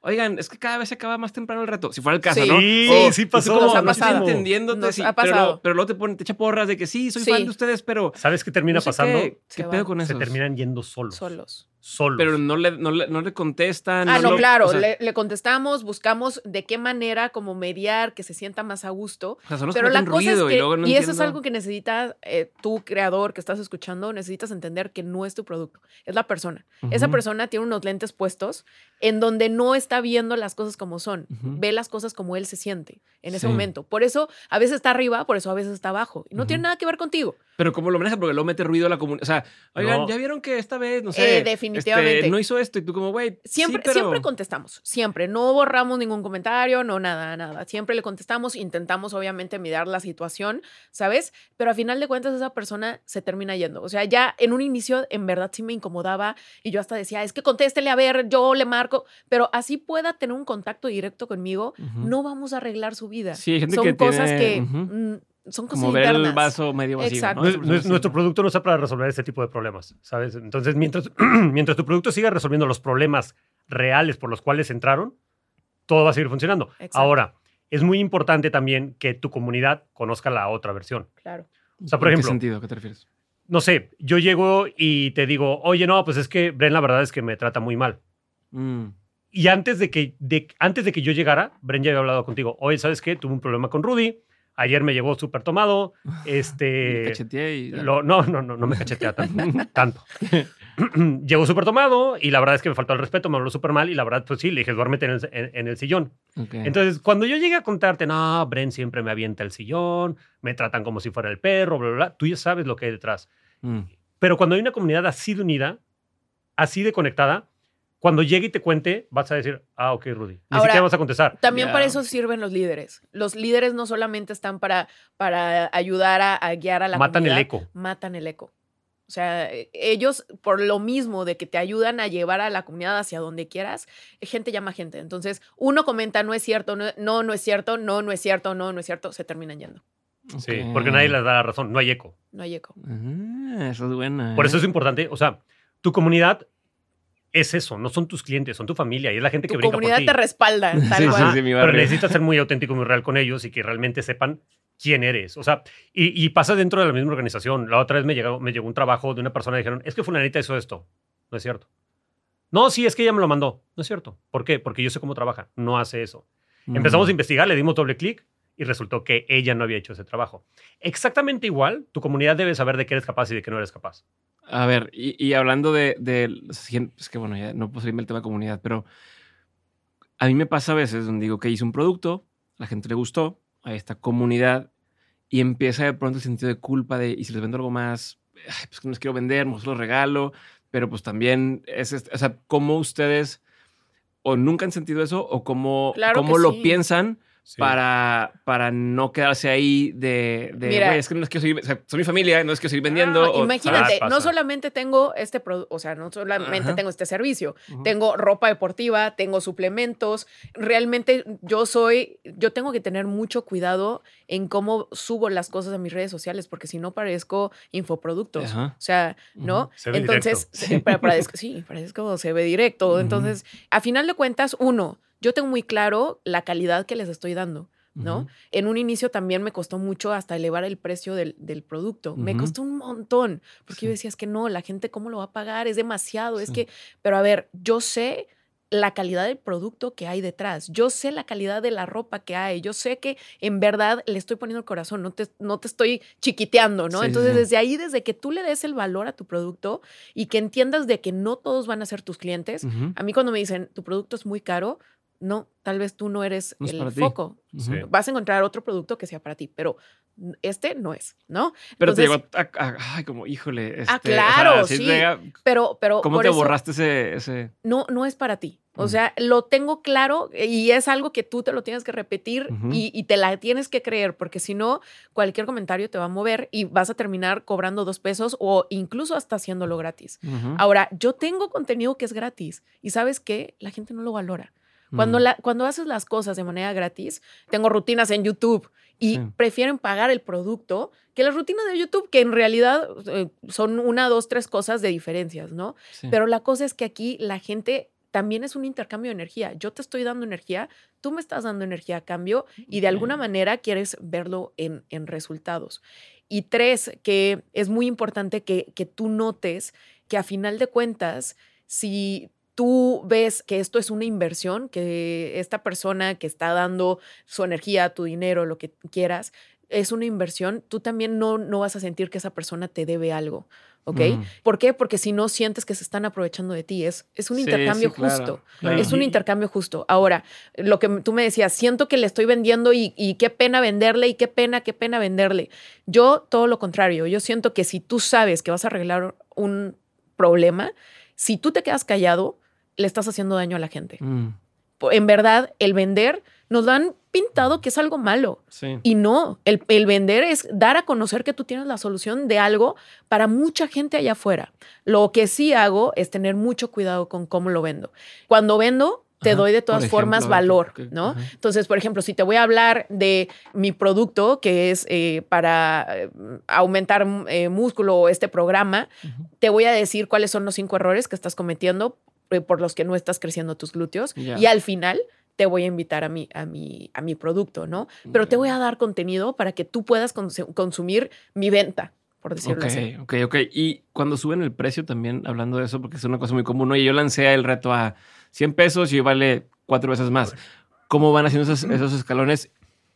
Speaker 2: oigan, es que cada vez se acaba más temprano el reto. Si fuera el caso,
Speaker 3: Sí,
Speaker 2: ¿no?
Speaker 4: Sí, sí pasó.
Speaker 2: como,
Speaker 3: Nos ha
Speaker 2: no estoy
Speaker 3: pasado.
Speaker 2: entendiéndote,
Speaker 3: Nos
Speaker 2: sí,
Speaker 3: ha
Speaker 2: pero,
Speaker 3: pasado.
Speaker 2: pero luego te, pone, te echa porras de que sí, soy
Speaker 3: Sí.
Speaker 2: fan de ustedes, pero
Speaker 4: ¿Sabes qué termina
Speaker 2: no sé
Speaker 4: pasando?
Speaker 2: qué,
Speaker 3: Se
Speaker 2: ¿qué pedo con
Speaker 4: Se
Speaker 2: eso?
Speaker 4: terminan yendo solos.
Speaker 3: Solos.
Speaker 4: Solos.
Speaker 2: Pero no le, no le, no le contestan.
Speaker 3: Ah, no,
Speaker 2: lo-
Speaker 3: claro,
Speaker 2: o sea,
Speaker 3: le, le contestamos, buscamos de qué manera como mediar que se sienta más a gusto.
Speaker 2: o sea, son los
Speaker 3: Pero
Speaker 2: que
Speaker 3: la cosa
Speaker 2: ruido
Speaker 3: es que,
Speaker 2: y luego no
Speaker 3: y eso es algo que necesitas, eh, tú creador que estás escuchando, necesitas entender que no es tu producto, es la persona. Esa persona tiene unos lentes puestos en donde no está viendo las cosas como son, ve las cosas como él se siente en ese
Speaker 2: Sí.
Speaker 3: momento. Por eso a veces está arriba, por eso a veces está abajo. Y no tiene nada que ver contigo.
Speaker 2: Pero como lo maneja, porque luego mete ruido a la comunidad. O sea, oigan,
Speaker 4: No.
Speaker 2: ya vieron que esta vez, no
Speaker 3: Eh,
Speaker 2: sé.
Speaker 3: definitivamente.
Speaker 2: este, no hizo esto y tú como, güey.
Speaker 3: Siempre,
Speaker 2: sí, pero-
Speaker 3: siempre contestamos, siempre. No borramos ningún comentario, no nada, nada. Siempre le contestamos, intentamos obviamente mirar la situación, ¿sabes? Pero a final de cuentas esa persona se termina yendo. O sea, ya en un inicio en verdad sí me incomodaba y yo hasta decía, es que contéstele, a ver, yo le marco, pero así pueda tener un contacto directo conmigo, no vamos a arreglar su vida.
Speaker 2: Sí, hay gente
Speaker 3: son
Speaker 2: que
Speaker 3: cosas
Speaker 2: tiene-
Speaker 3: que son cosas
Speaker 2: Como ver
Speaker 3: internas.
Speaker 2: el vaso medio vacío.
Speaker 3: Exacto.
Speaker 2: ¿no?
Speaker 4: Nues- nues- nuestro producto no está para resolver este tipo de problemas, ¿sabes? Entonces, mientras, mientras tu producto siga resolviendo los problemas reales por los cuales entraron, todo va a seguir funcionando.
Speaker 3: Exacto.
Speaker 4: Ahora, es muy importante también que tu comunidad conozca la otra versión.
Speaker 3: Claro.
Speaker 4: O sea, por
Speaker 2: ¿En
Speaker 4: ejemplo,
Speaker 2: ¿Qué sentido? ¿A qué te refieres?
Speaker 4: no sé, yo llego y te digo, oye, no, pues es que Bren la verdad es que me trata muy mal.
Speaker 2: Mm.
Speaker 4: Y antes de que, de, antes de que yo llegara, Bren ya había hablado contigo. Oye, ¿sabes qué? Tuve un problema con Rudy. Ayer me llegó súper tomado. Este,
Speaker 2: cacheteé y
Speaker 4: lo- no, no, no, no me cachetea tanto. tanto. Llegó súper tomado y la verdad es que me faltó el respeto, me habló súper mal y la verdad, pues sí, le dije, duérmete en el, en- en el sillón.
Speaker 2: Ok.
Speaker 4: Entonces, cuando yo llegué a contarte, no, Bren siempre me avienta el sillón, me tratan como si fuera el perro, bla, bla, bla, tú ya sabes lo que hay detrás.
Speaker 2: Mm.
Speaker 4: Pero cuando hay una comunidad así de unida, así de conectada, cuando llegue y te cuente, vas a decir, ah, ok, Rudy. Ni
Speaker 3: Ahora,
Speaker 4: siquiera vas a contestar.
Speaker 3: También para eso sirven los líderes. Los líderes no solamente están para, para ayudar a, a guiar a la
Speaker 4: Matan el
Speaker 3: comunidad,
Speaker 4: eco.
Speaker 3: Matan el eco. O sea, eh, ellos, por lo mismo de que te ayudan a llevar a la comunidad hacia donde quieras, eh, gente llama gente. Entonces, uno comenta, no es cierto, no, no, no es cierto, no, no es cierto, no, no es cierto, se terminan yendo.
Speaker 4: Sí, porque nadie les da la razón, no hay eco.
Speaker 3: No hay eco.
Speaker 2: Ah, eso es buena.
Speaker 4: Por eso
Speaker 2: ¿eh?
Speaker 4: es importante, o sea, tu comunidad es eso, no son tus clientes, son tu familia y es la gente que
Speaker 3: Tu
Speaker 4: brinca por
Speaker 3: comunidad te respalda, tal
Speaker 2: Sí, sí,
Speaker 3: cual.
Speaker 2: sí, mi
Speaker 4: Pero necesitas ser muy auténtico, muy real con ellos y que realmente sepan quién eres. O sea, y, y pasa dentro de la misma organización. La otra vez me llegó, me llegó un trabajo de una persona y dijeron, es que fulanita hizo esto. No es cierto. No, sí, es que ella me lo mandó. No es cierto. ¿Por qué? Porque yo sé cómo trabaja. No hace eso. Empezamos a investigar, le dimos doble clic y resultó que ella no había hecho ese trabajo. Exactamente igual, tu comunidad debe saber de qué eres capaz y de qué no eres capaz.
Speaker 2: A ver, y, hablando de, Es que bueno, ya no puedo salirme el tema de comunidad, pero a mí me pasa a veces donde digo que hice un producto, la gente le gustó, a esta comunidad, y empieza de pronto el sentido de culpa de, y si les vendo algo más, pues que no les quiero vender, los regalo, pero pues también es, o sea, cómo ustedes o nunca han sentido eso o cómo, cómo lo piensan para, para no quedarse ahí de, de es que no es que soy, o mi familia, no es que estoy vendiendo.
Speaker 3: Ah, imagínate, no solamente tengo este producto, o sea, no solamente tengo este servicio, tengo ropa deportiva, tengo suplementos, realmente yo soy, yo tengo que tener mucho cuidado en cómo subo las cosas a mis redes sociales, porque si no parezco infoproductos, o sea, ¿no? Entonces, sí, parezco, sí, parezco se ve directo, entonces, a final de cuentas, uno, yo tengo muy claro la calidad que les estoy dando. ¿no? En un inicio también me costó mucho hasta elevar el precio del, producto. Me costó un montón, porque yo decía, es que no, la gente cómo lo va a pagar, es demasiado, es que, pero a ver, yo sé la calidad del producto que hay detrás, yo sé la calidad de la ropa que hay, yo sé que en verdad le estoy poniendo el corazón, no te, no te estoy chiquiteando, ¿no? Entonces, desde ahí, desde que tú le des el valor a tu producto y que entiendas de que no todos van a ser tus clientes, a mí cuando me dicen, tu producto es muy caro, no, tal vez tú no eres el foco. Vas a encontrar otro producto que sea para ti, pero este no es, ¿no?
Speaker 2: Pero te llegó a, ay, como, híjole.
Speaker 3: ah, este, claro, sí. pero, pero.
Speaker 2: ¿Cómo te borraste ese, ese,
Speaker 3: No, no es para ti. O sea, lo tengo claro y es algo que tú te lo tienes que repetir y, te la tienes que creer, porque si no, cualquier comentario te va a mover y vas a terminar cobrando dos pesos o incluso hasta haciéndolo gratis. Ahora, yo tengo contenido que es gratis y sabes qué, la gente no lo valora. Cuando, la, cuando haces las cosas de manera gratis, tengo rutinas en YouTube y prefieren pagar el producto que las rutinas de YouTube, que en realidad eh, son una, dos, tres cosas de diferencias, ¿no? Pero la cosa es que aquí la gente también es un intercambio de energía. Yo te estoy dando energía, tú me estás dando energía a cambio y de alguna manera quieres verlo en, en resultados. Y tres, que es muy importante que, que tú notes que a final de cuentas, si tú ves que esto es una inversión, que esta persona que está dando su energía, tu dinero, lo que quieras, es una inversión, tú también no, no vas a sentir que esa persona te debe algo. ¿Ok? ¿Por qué? Porque si no sientes que se están aprovechando de ti, es, es un intercambio justo. Es un intercambio justo. Ahora, lo que tú me decías, siento que le estoy vendiendo y, y, qué pena venderle y qué pena, qué pena venderle. Yo todo lo contrario, yo siento que si tú sabes que vas a arreglar un problema, si tú te quedas callado, le estás haciendo daño a la gente. Mm. En verdad, el vender nos lo han pintado que es algo malo. Y no, el, el, vender es dar a conocer que tú tienes la solución de algo para mucha gente allá afuera. Lo que sí hago es tener mucho cuidado con cómo lo vendo. Cuando vendo, te doy de todas formas valor, ¿no? Entonces, por ejemplo, si te voy a hablar de mi producto, que es eh, para eh, aumentar eh, músculo o este programa, te voy a decir cuáles son los cinco errores que estás cometiendo por los que no estás creciendo tus glúteos y al final te voy a invitar a mi, a mi, a mi producto, ¿no? Pero te voy a dar contenido para que tú puedas consumir mi venta, por decirlo así.
Speaker 2: Ok, ok. Y cuando suben el precio también, hablando de eso, porque es una cosa muy común, oye, yo lancé el reto a 100 pesos y vale cuatro veces más. ¿Cómo van haciendo esos, esos escalones?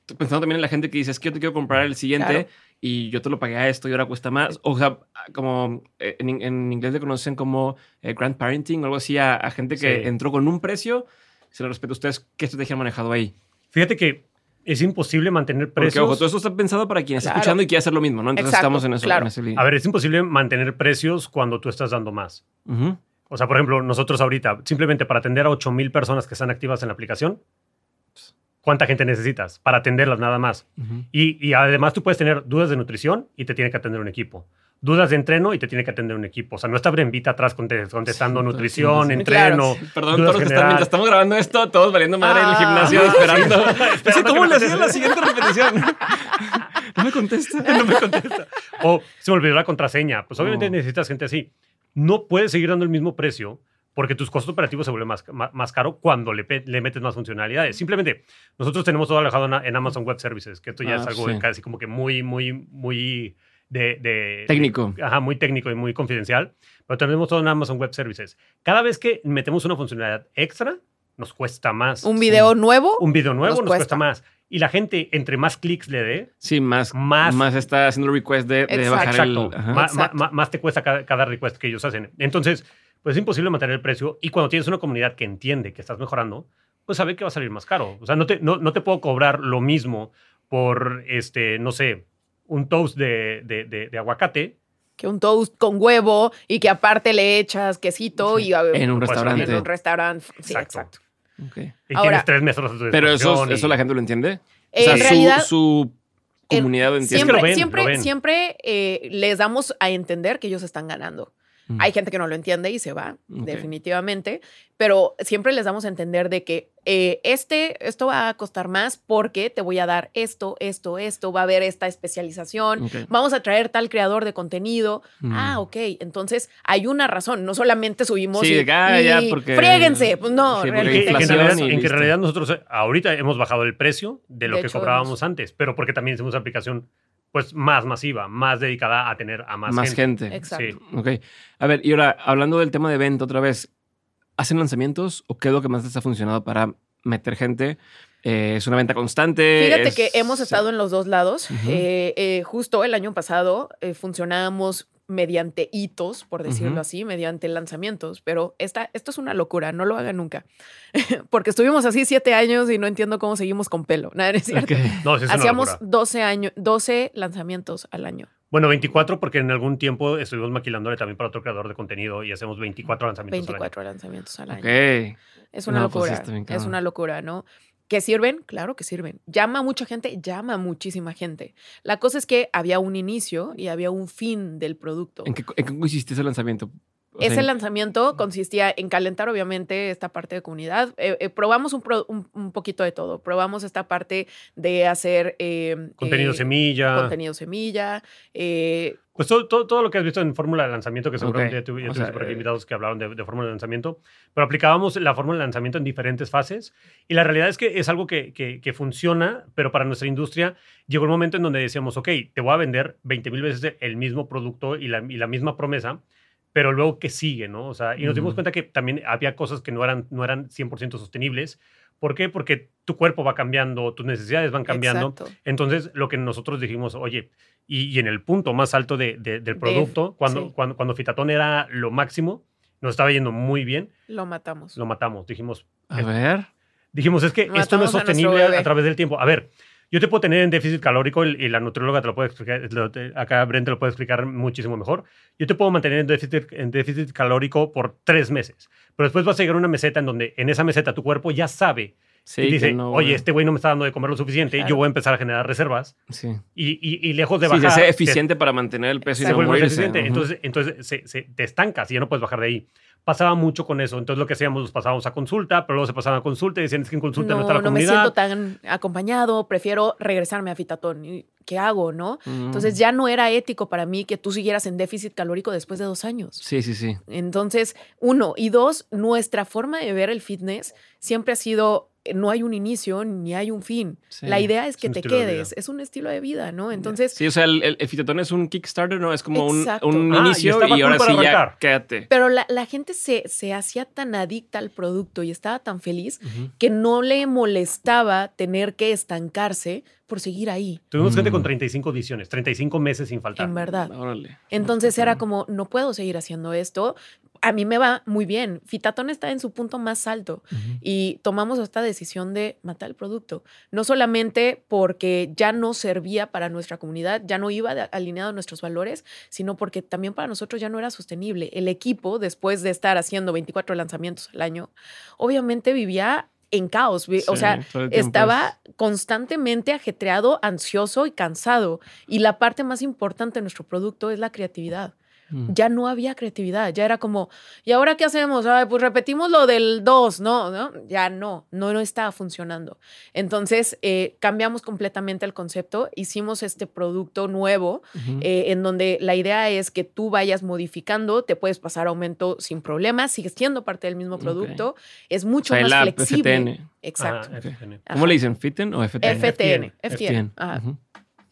Speaker 2: Pensando también en la gente que dice, es que yo te quiero comprar el siguiente y yo te lo pagué a esto y ahora cuesta más. O sea, como eh, en, inglés le conocen como eh, grandparenting o algo así a, gente que entró con un precio. Se lo respeto a ustedes. ¿Qué estrategia han manejado ahí?
Speaker 4: Fíjate que es imposible mantener precios.
Speaker 2: Porque, ojo, todo esto está pensado para quien está escuchando y quiere hacer lo mismo, ¿no? Entonces estamos en eso.
Speaker 3: Claro.
Speaker 4: a ver, es imposible mantener precios cuando tú estás dando más. O sea, por ejemplo, nosotros ahorita, simplemente para atender a 8000 personas que están activas en la aplicación, cuánta gente necesitas para atenderlas nada más. y, además tú puedes tener dudas de nutrición y te tiene que atender un equipo. Dudas de entreno y te tiene que atender un equipo. O sea, no está Brembita atrás contestando nutrición, entreno.
Speaker 2: Perdón, todos que están, mientras estamos grabando esto, todos valiendo madre en el gimnasio esperando. ¿Cómo le hacía la siguiente repetición? no me contesta.
Speaker 4: no me contesta. O se me olvidó la contraseña. Pues obviamente necesitas gente así. No puedes seguir dando el mismo precio porque tus costos operativos se vuelven más, más, caro cuando le, le, metes más funcionalidades. Simplemente, nosotros tenemos todo alojado en, Amazon Web Services, que esto ya es ah, algo casi como que muy, muy, muy de, de-
Speaker 2: Técnico.
Speaker 4: de- ajá, muy técnico y muy confidencial, pero tenemos todo en Amazon Web Services. Cada vez que metemos una funcionalidad extra, nos cuesta más.
Speaker 3: Un video nuevo.
Speaker 4: Un video nuevo
Speaker 3: Nos
Speaker 4: nos, cuesta.
Speaker 3: cuesta.
Speaker 4: más. Y la gente, entre más clics le dé,
Speaker 2: Sí, más,
Speaker 4: Más-
Speaker 2: más, está haciendo el request de, bajar
Speaker 4: exacto,
Speaker 2: el... ajá.
Speaker 4: ma- más te cuesta cada, cada request que ellos hacen. Entonces, pues es imposible mantener el precio. Y cuando tienes una comunidad que entiende que estás mejorando, pues sabe que va a salir más caro. O sea, no te, no, no te puedo cobrar lo mismo por, este, no sé, un toast de, de, de- de aguacate.
Speaker 3: que un toast con huevo y que aparte le echas quesito y
Speaker 2: En un
Speaker 4: Pues,
Speaker 2: restaurante.
Speaker 3: en un restaurante. Sí,
Speaker 4: Exacto.
Speaker 3: exacto.
Speaker 2: Ok.
Speaker 4: Y
Speaker 3: Ahora-
Speaker 4: tienes tres a tu
Speaker 2: Pero eso,
Speaker 4: y-
Speaker 2: eso la gente lo entiende.
Speaker 3: Eh,
Speaker 2: o sea,
Speaker 3: en
Speaker 2: su,
Speaker 3: realidad,
Speaker 2: su comunidad lo entiende.
Speaker 4: Es que lo
Speaker 3: siempre,
Speaker 4: ven,
Speaker 3: siempre,
Speaker 4: lo ven.
Speaker 3: siempre eh, les damos a entender que ellos están ganando.
Speaker 2: Mm.
Speaker 3: Hay gente que no lo entiende y se va, definitivamente, pero siempre les damos a entender de que eh, este, esto va a costar más porque te voy a dar esto, esto, esto, va a haber esta especialización, vamos a traer tal creador de contenido.
Speaker 2: Mm.
Speaker 3: Ah, ok, entonces hay una razón, no solamente subimos
Speaker 2: Sí,
Speaker 3: y,
Speaker 2: ah, ya,
Speaker 3: y
Speaker 2: porque-
Speaker 3: fríguense, pues no,
Speaker 2: Sí, porque
Speaker 4: En que, en
Speaker 3: realmente
Speaker 4: realidad,
Speaker 2: y
Speaker 4: en que en
Speaker 2: listo.
Speaker 4: realidad nosotros eh, ahorita hemos bajado el precio de lo
Speaker 3: De
Speaker 4: que
Speaker 3: hecho,
Speaker 4: cobrábamos antes, pero porque también hicimos aplicación pues más masiva, más dedicada a tener a más,
Speaker 2: Más gente.
Speaker 3: Exacto.
Speaker 4: Sí.
Speaker 2: Ok. A ver, y ahora, hablando del tema de venta otra vez, ¿hacen lanzamientos o qué es lo que más les ha funcionado para meter gente? Eh, ¿Es una venta constante?
Speaker 3: Fíjate
Speaker 2: ¿Es-
Speaker 3: que hemos estado en los dos lados. Eh, eh, justo el año pasado eh, funcionábamos mediante hitos, por decirlo así, mediante lanzamientos, pero esta, esto es una locura, no lo hagan nunca. Porque estuvimos así siete años y no entiendo cómo seguimos con pelo. Nada, no es cierto.
Speaker 2: Ok.
Speaker 4: No, sí es una
Speaker 3: Hacíamos
Speaker 4: locura.
Speaker 3: 12, años, 12 lanzamientos al año.
Speaker 4: Bueno, 24 porque en algún tiempo estuvimos maquilándole también para otro creador de contenido y hacemos 24 lanzamientos
Speaker 3: 24 lanzamientos al año. Es una
Speaker 2: No, pues sí
Speaker 3: locura. es una locura, ¿no? ¿Que sirven? Claro que sirven. Llama a mucha gente, llama a muchísima gente. La cosa es que había un inicio y había un fin del producto.
Speaker 2: ¿En qué, en ese lanzamiento?
Speaker 3: Ese
Speaker 2: en-
Speaker 3: lanzamiento consistía en calentar, obviamente, esta parte de comunidad. Eh, eh, probamos un, pro- un- un poquito de todo. Probamos esta parte de hacer... eh,
Speaker 4: Contenido
Speaker 3: eh,
Speaker 4: semilla.
Speaker 3: Contenido semilla.
Speaker 4: Pues todo, todo, todo lo que has visto en fórmula de lanzamiento, que seguramente
Speaker 2: Ok.
Speaker 4: ya tuviste por aquí invitados que hablaron de, de fórmula de lanzamiento, pero aplicábamos la fórmula de lanzamiento en diferentes fases y la realidad es que es algo que, que, que funciona, pero para nuestra industria llegó el momento en donde decíamos, ok, te voy a vender 20 mil veces el mismo producto y la, y la misma promesa, pero luego que sigue, ¿no? O sea, y nos dimos cuenta que también había cosas que no eran, no eran 100% sostenibles. ¿Por qué? Porque tu cuerpo va cambiando, tus necesidades van cambiando.
Speaker 3: exacto.
Speaker 4: Entonces, lo que nosotros dijimos, oye, y, y en el punto más alto de- de- del producto, cuando,
Speaker 3: sí.
Speaker 4: cuando, cuando Fitatón era lo máximo, nos estaba yendo muy bien,
Speaker 3: Lo matamos.
Speaker 4: lo matamos. Dijimos,
Speaker 2: A
Speaker 4: es-
Speaker 2: ver.
Speaker 4: dijimos es que esto no es
Speaker 3: a
Speaker 4: sostenible a, través del tiempo. A ver, yo te puedo tener en déficit calórico y, la nutrióloga te lo puede explicar, lo- te- acá Brent te lo puede explicar muchísimo mejor. Yo te puedo mantener en déficit, en déficit calórico por tres meses, pero después vas a llegar a una meseta en donde en esa meseta tu cuerpo ya sabe
Speaker 2: Sí,
Speaker 4: y dice,
Speaker 2: no,
Speaker 4: oye, este güey no me está dando de comer lo suficiente,
Speaker 3: Claro.
Speaker 4: yo voy a empezar a generar reservas
Speaker 2: Sí.
Speaker 4: y, y- y lejos de
Speaker 2: Sí,
Speaker 4: bajar...
Speaker 2: de ser
Speaker 4: te-
Speaker 2: eficiente para mantener el peso y
Speaker 4: se
Speaker 2: no morirse.
Speaker 4: eficiente. Entonces, entonces se, se- te estancas y ya no puedes bajar de ahí. Pasaba mucho con eso. Entonces, lo que hacíamos, los pasábamos a consulta, pero luego se pasaban a consulta y decían, es que en consulta no, está la
Speaker 3: no me
Speaker 4: comunidad.
Speaker 3: siento tan acompañado, prefiero regresarme a Fitatón. ¿Y ¿Qué hago, no?
Speaker 2: Mm.
Speaker 3: Entonces ya no era ético para mí que tú siguieras en déficit calórico después de dos años.
Speaker 2: Sí, sí, sí.
Speaker 3: Entonces, uno. Y dos, nuestra forma de ver el fitness siempre ha sido, no hay un inicio ni hay un fin.
Speaker 2: Sí,
Speaker 3: La idea es
Speaker 4: es
Speaker 3: que te quedes. Es un estilo de vida, ¿no? Entonces,
Speaker 2: Sí, o sea, el, el, el Fitatón es un Kickstarter, ¿no? Es como un,
Speaker 4: Ah, y
Speaker 2: inicio y, ahora sí ya quédate.
Speaker 3: pero la, la gente se, se hacía tan adicta al producto y estaba tan feliz que no le molestaba tener que estancarse por seguir ahí,
Speaker 4: Tuvimos gente con
Speaker 2: Mm.
Speaker 4: 35 ediciones, 35 meses sin faltar.
Speaker 3: en verdad.
Speaker 2: Órale.
Speaker 3: Entonces era como, no puedo seguir haciendo esto. A mí me va muy bien. Fitatón está en su punto más alto y tomamos esta decisión de matar el producto. No solamente porque ya no servía para nuestra comunidad, ya no iba de- alineado a nuestros valores, sino porque también para nosotros ya no era sostenible. El equipo, después de estar haciendo 24 lanzamientos al año, obviamente vivía en caos. O sea, estaba constantemente ajetreado, ansioso y cansado. Y la parte más importante de nuestro producto es la creatividad.
Speaker 2: Mm.
Speaker 3: Ya no había creatividad, ya era como, ¿y ahora qué hacemos? Ay, pues repetimos lo del 2, ¿no? ¿no? Ya no, no, no estaba funcionando. Entonces, eh, cambiamos completamente el concepto, hicimos este producto nuevo, eh, en donde la idea es que tú vayas modificando, te puedes pasar aumento sin problemas, sigues siendo parte del mismo producto, es mucho
Speaker 2: O sea, el
Speaker 3: más
Speaker 2: app,
Speaker 3: flexible.
Speaker 2: FTN.
Speaker 3: Exacto.
Speaker 4: FTN.
Speaker 2: ¿Cómo le dicen? ¿Fitten o FTN?
Speaker 3: FTN,
Speaker 4: FTN.
Speaker 3: FTN. ajá.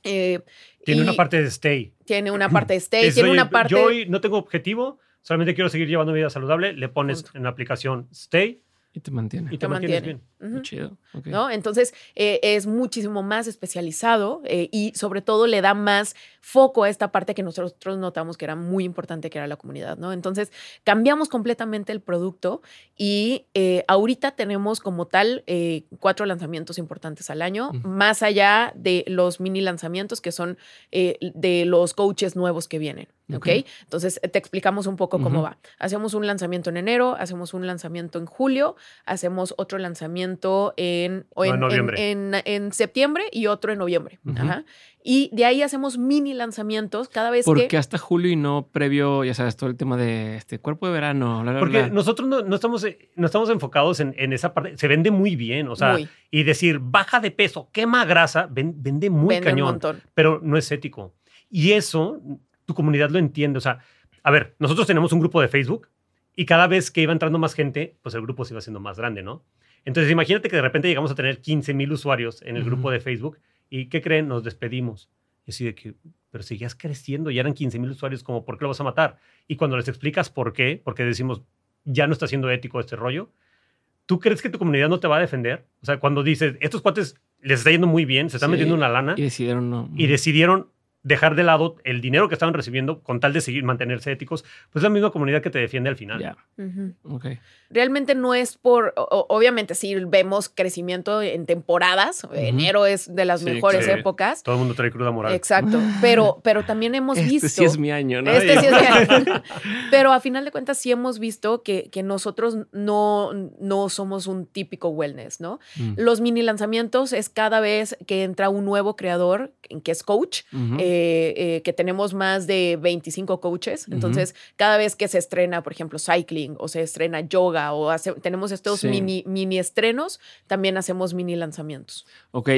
Speaker 3: Eh,
Speaker 4: Tiene una parte de stay.
Speaker 3: Tiene una parte de stay,
Speaker 4: Es,
Speaker 3: tiene
Speaker 4: oye,
Speaker 3: una parte...
Speaker 4: Yo hoy no tengo objetivo, solamente quiero seguir llevando vida saludable. Le pones
Speaker 3: Punto.
Speaker 4: en la aplicación stay
Speaker 2: Y te mantiene.
Speaker 4: y te,
Speaker 3: Te
Speaker 4: mantienes
Speaker 3: mantiene.
Speaker 4: bien.
Speaker 2: Chido.
Speaker 3: ¿no? Entonces eh, es muchísimo más especializado eh, y sobre todo le da más foco a esta parte que nosotros notamos que era muy importante, que era la comunidad, ¿no? Entonces cambiamos completamente el producto y eh, ahorita tenemos como tal cuatro lanzamientos importantes al año, más allá de los mini lanzamientos que son de los coaches nuevos que vienen, ¿ok? Entonces te explicamos un poco cómo va. Hacemos un lanzamiento en enero, hacemos un lanzamiento en julio, hacemos otro lanzamiento en, o
Speaker 4: No, en
Speaker 3: en,
Speaker 4: noviembre.
Speaker 3: en- en- en septiembre y otro en noviembre. Ajá. Y de ahí hacemos mini lanzamientos cada vez
Speaker 2: ¿Por qué
Speaker 3: que...
Speaker 2: hasta julio y no previo, ya sabes, todo el tema de este cuerpo de verano? bla, bla,
Speaker 4: Porque
Speaker 2: bla?
Speaker 4: nosotros no, no estamos, eh, no estamos enfocados en, en esa parte. Se vende muy bien, o sea,
Speaker 3: Muy.
Speaker 4: y decir baja de peso, quema grasa, ven- vende muy
Speaker 3: Vende un
Speaker 4: cañón,
Speaker 3: montón.
Speaker 4: pero no es ético. Y eso, tu comunidad lo entiende. O sea, a ver, nosotros tenemos un grupo de Facebook y cada vez que iba entrando más gente, pues el grupo se iba haciendo más grande, ¿no? Entonces, imagínate que de repente llegamos a tener 15 mil usuarios en el grupo de Facebook y ¿qué creen? Nos despedimos. Y así de que, pero seguías creciendo, ya eran 15 mil usuarios, como, ¿por qué lo vas a matar? Y cuando les explicas por qué, porque decimos, ya no está siendo ético este rollo, ¿tú crees que tu comunidad no te va a defender? O sea, cuando dices, estos cuates les está yendo muy bien, se están
Speaker 2: Sí,
Speaker 4: metiendo una lana
Speaker 2: Y decidieron no.
Speaker 4: y decidieron dejar de lado el dinero que estaban recibiendo con tal de seguir mantenerse éticos, pues es la misma comunidad que te defiende al final.
Speaker 3: Realmente no es por, o- obviamente sí vemos crecimiento en temporadas, enero es de las
Speaker 2: Sí,
Speaker 3: mejores épocas,
Speaker 4: Todo el mundo trae cruda moral.
Speaker 3: exacto, pero, pero también hemos
Speaker 2: Este
Speaker 3: visto...
Speaker 2: sí es mi año, ¿no?
Speaker 3: Este sí es real. Pero a final de cuentas sí hemos visto que, que nosotros no, no somos un típico wellness, ¿no?
Speaker 2: Mm.
Speaker 3: Los mini lanzamientos es cada vez que entra un nuevo creador, que es coach,
Speaker 2: Ujú.
Speaker 3: Eh, eh, que tenemos más de 25 coaches. Entonces, cada vez que se estrena, por ejemplo, cycling o se estrena yoga o hace- tenemos estos
Speaker 2: Sí.
Speaker 3: mini, mini estrenos, también hacemos mini lanzamientos.
Speaker 2: Ok,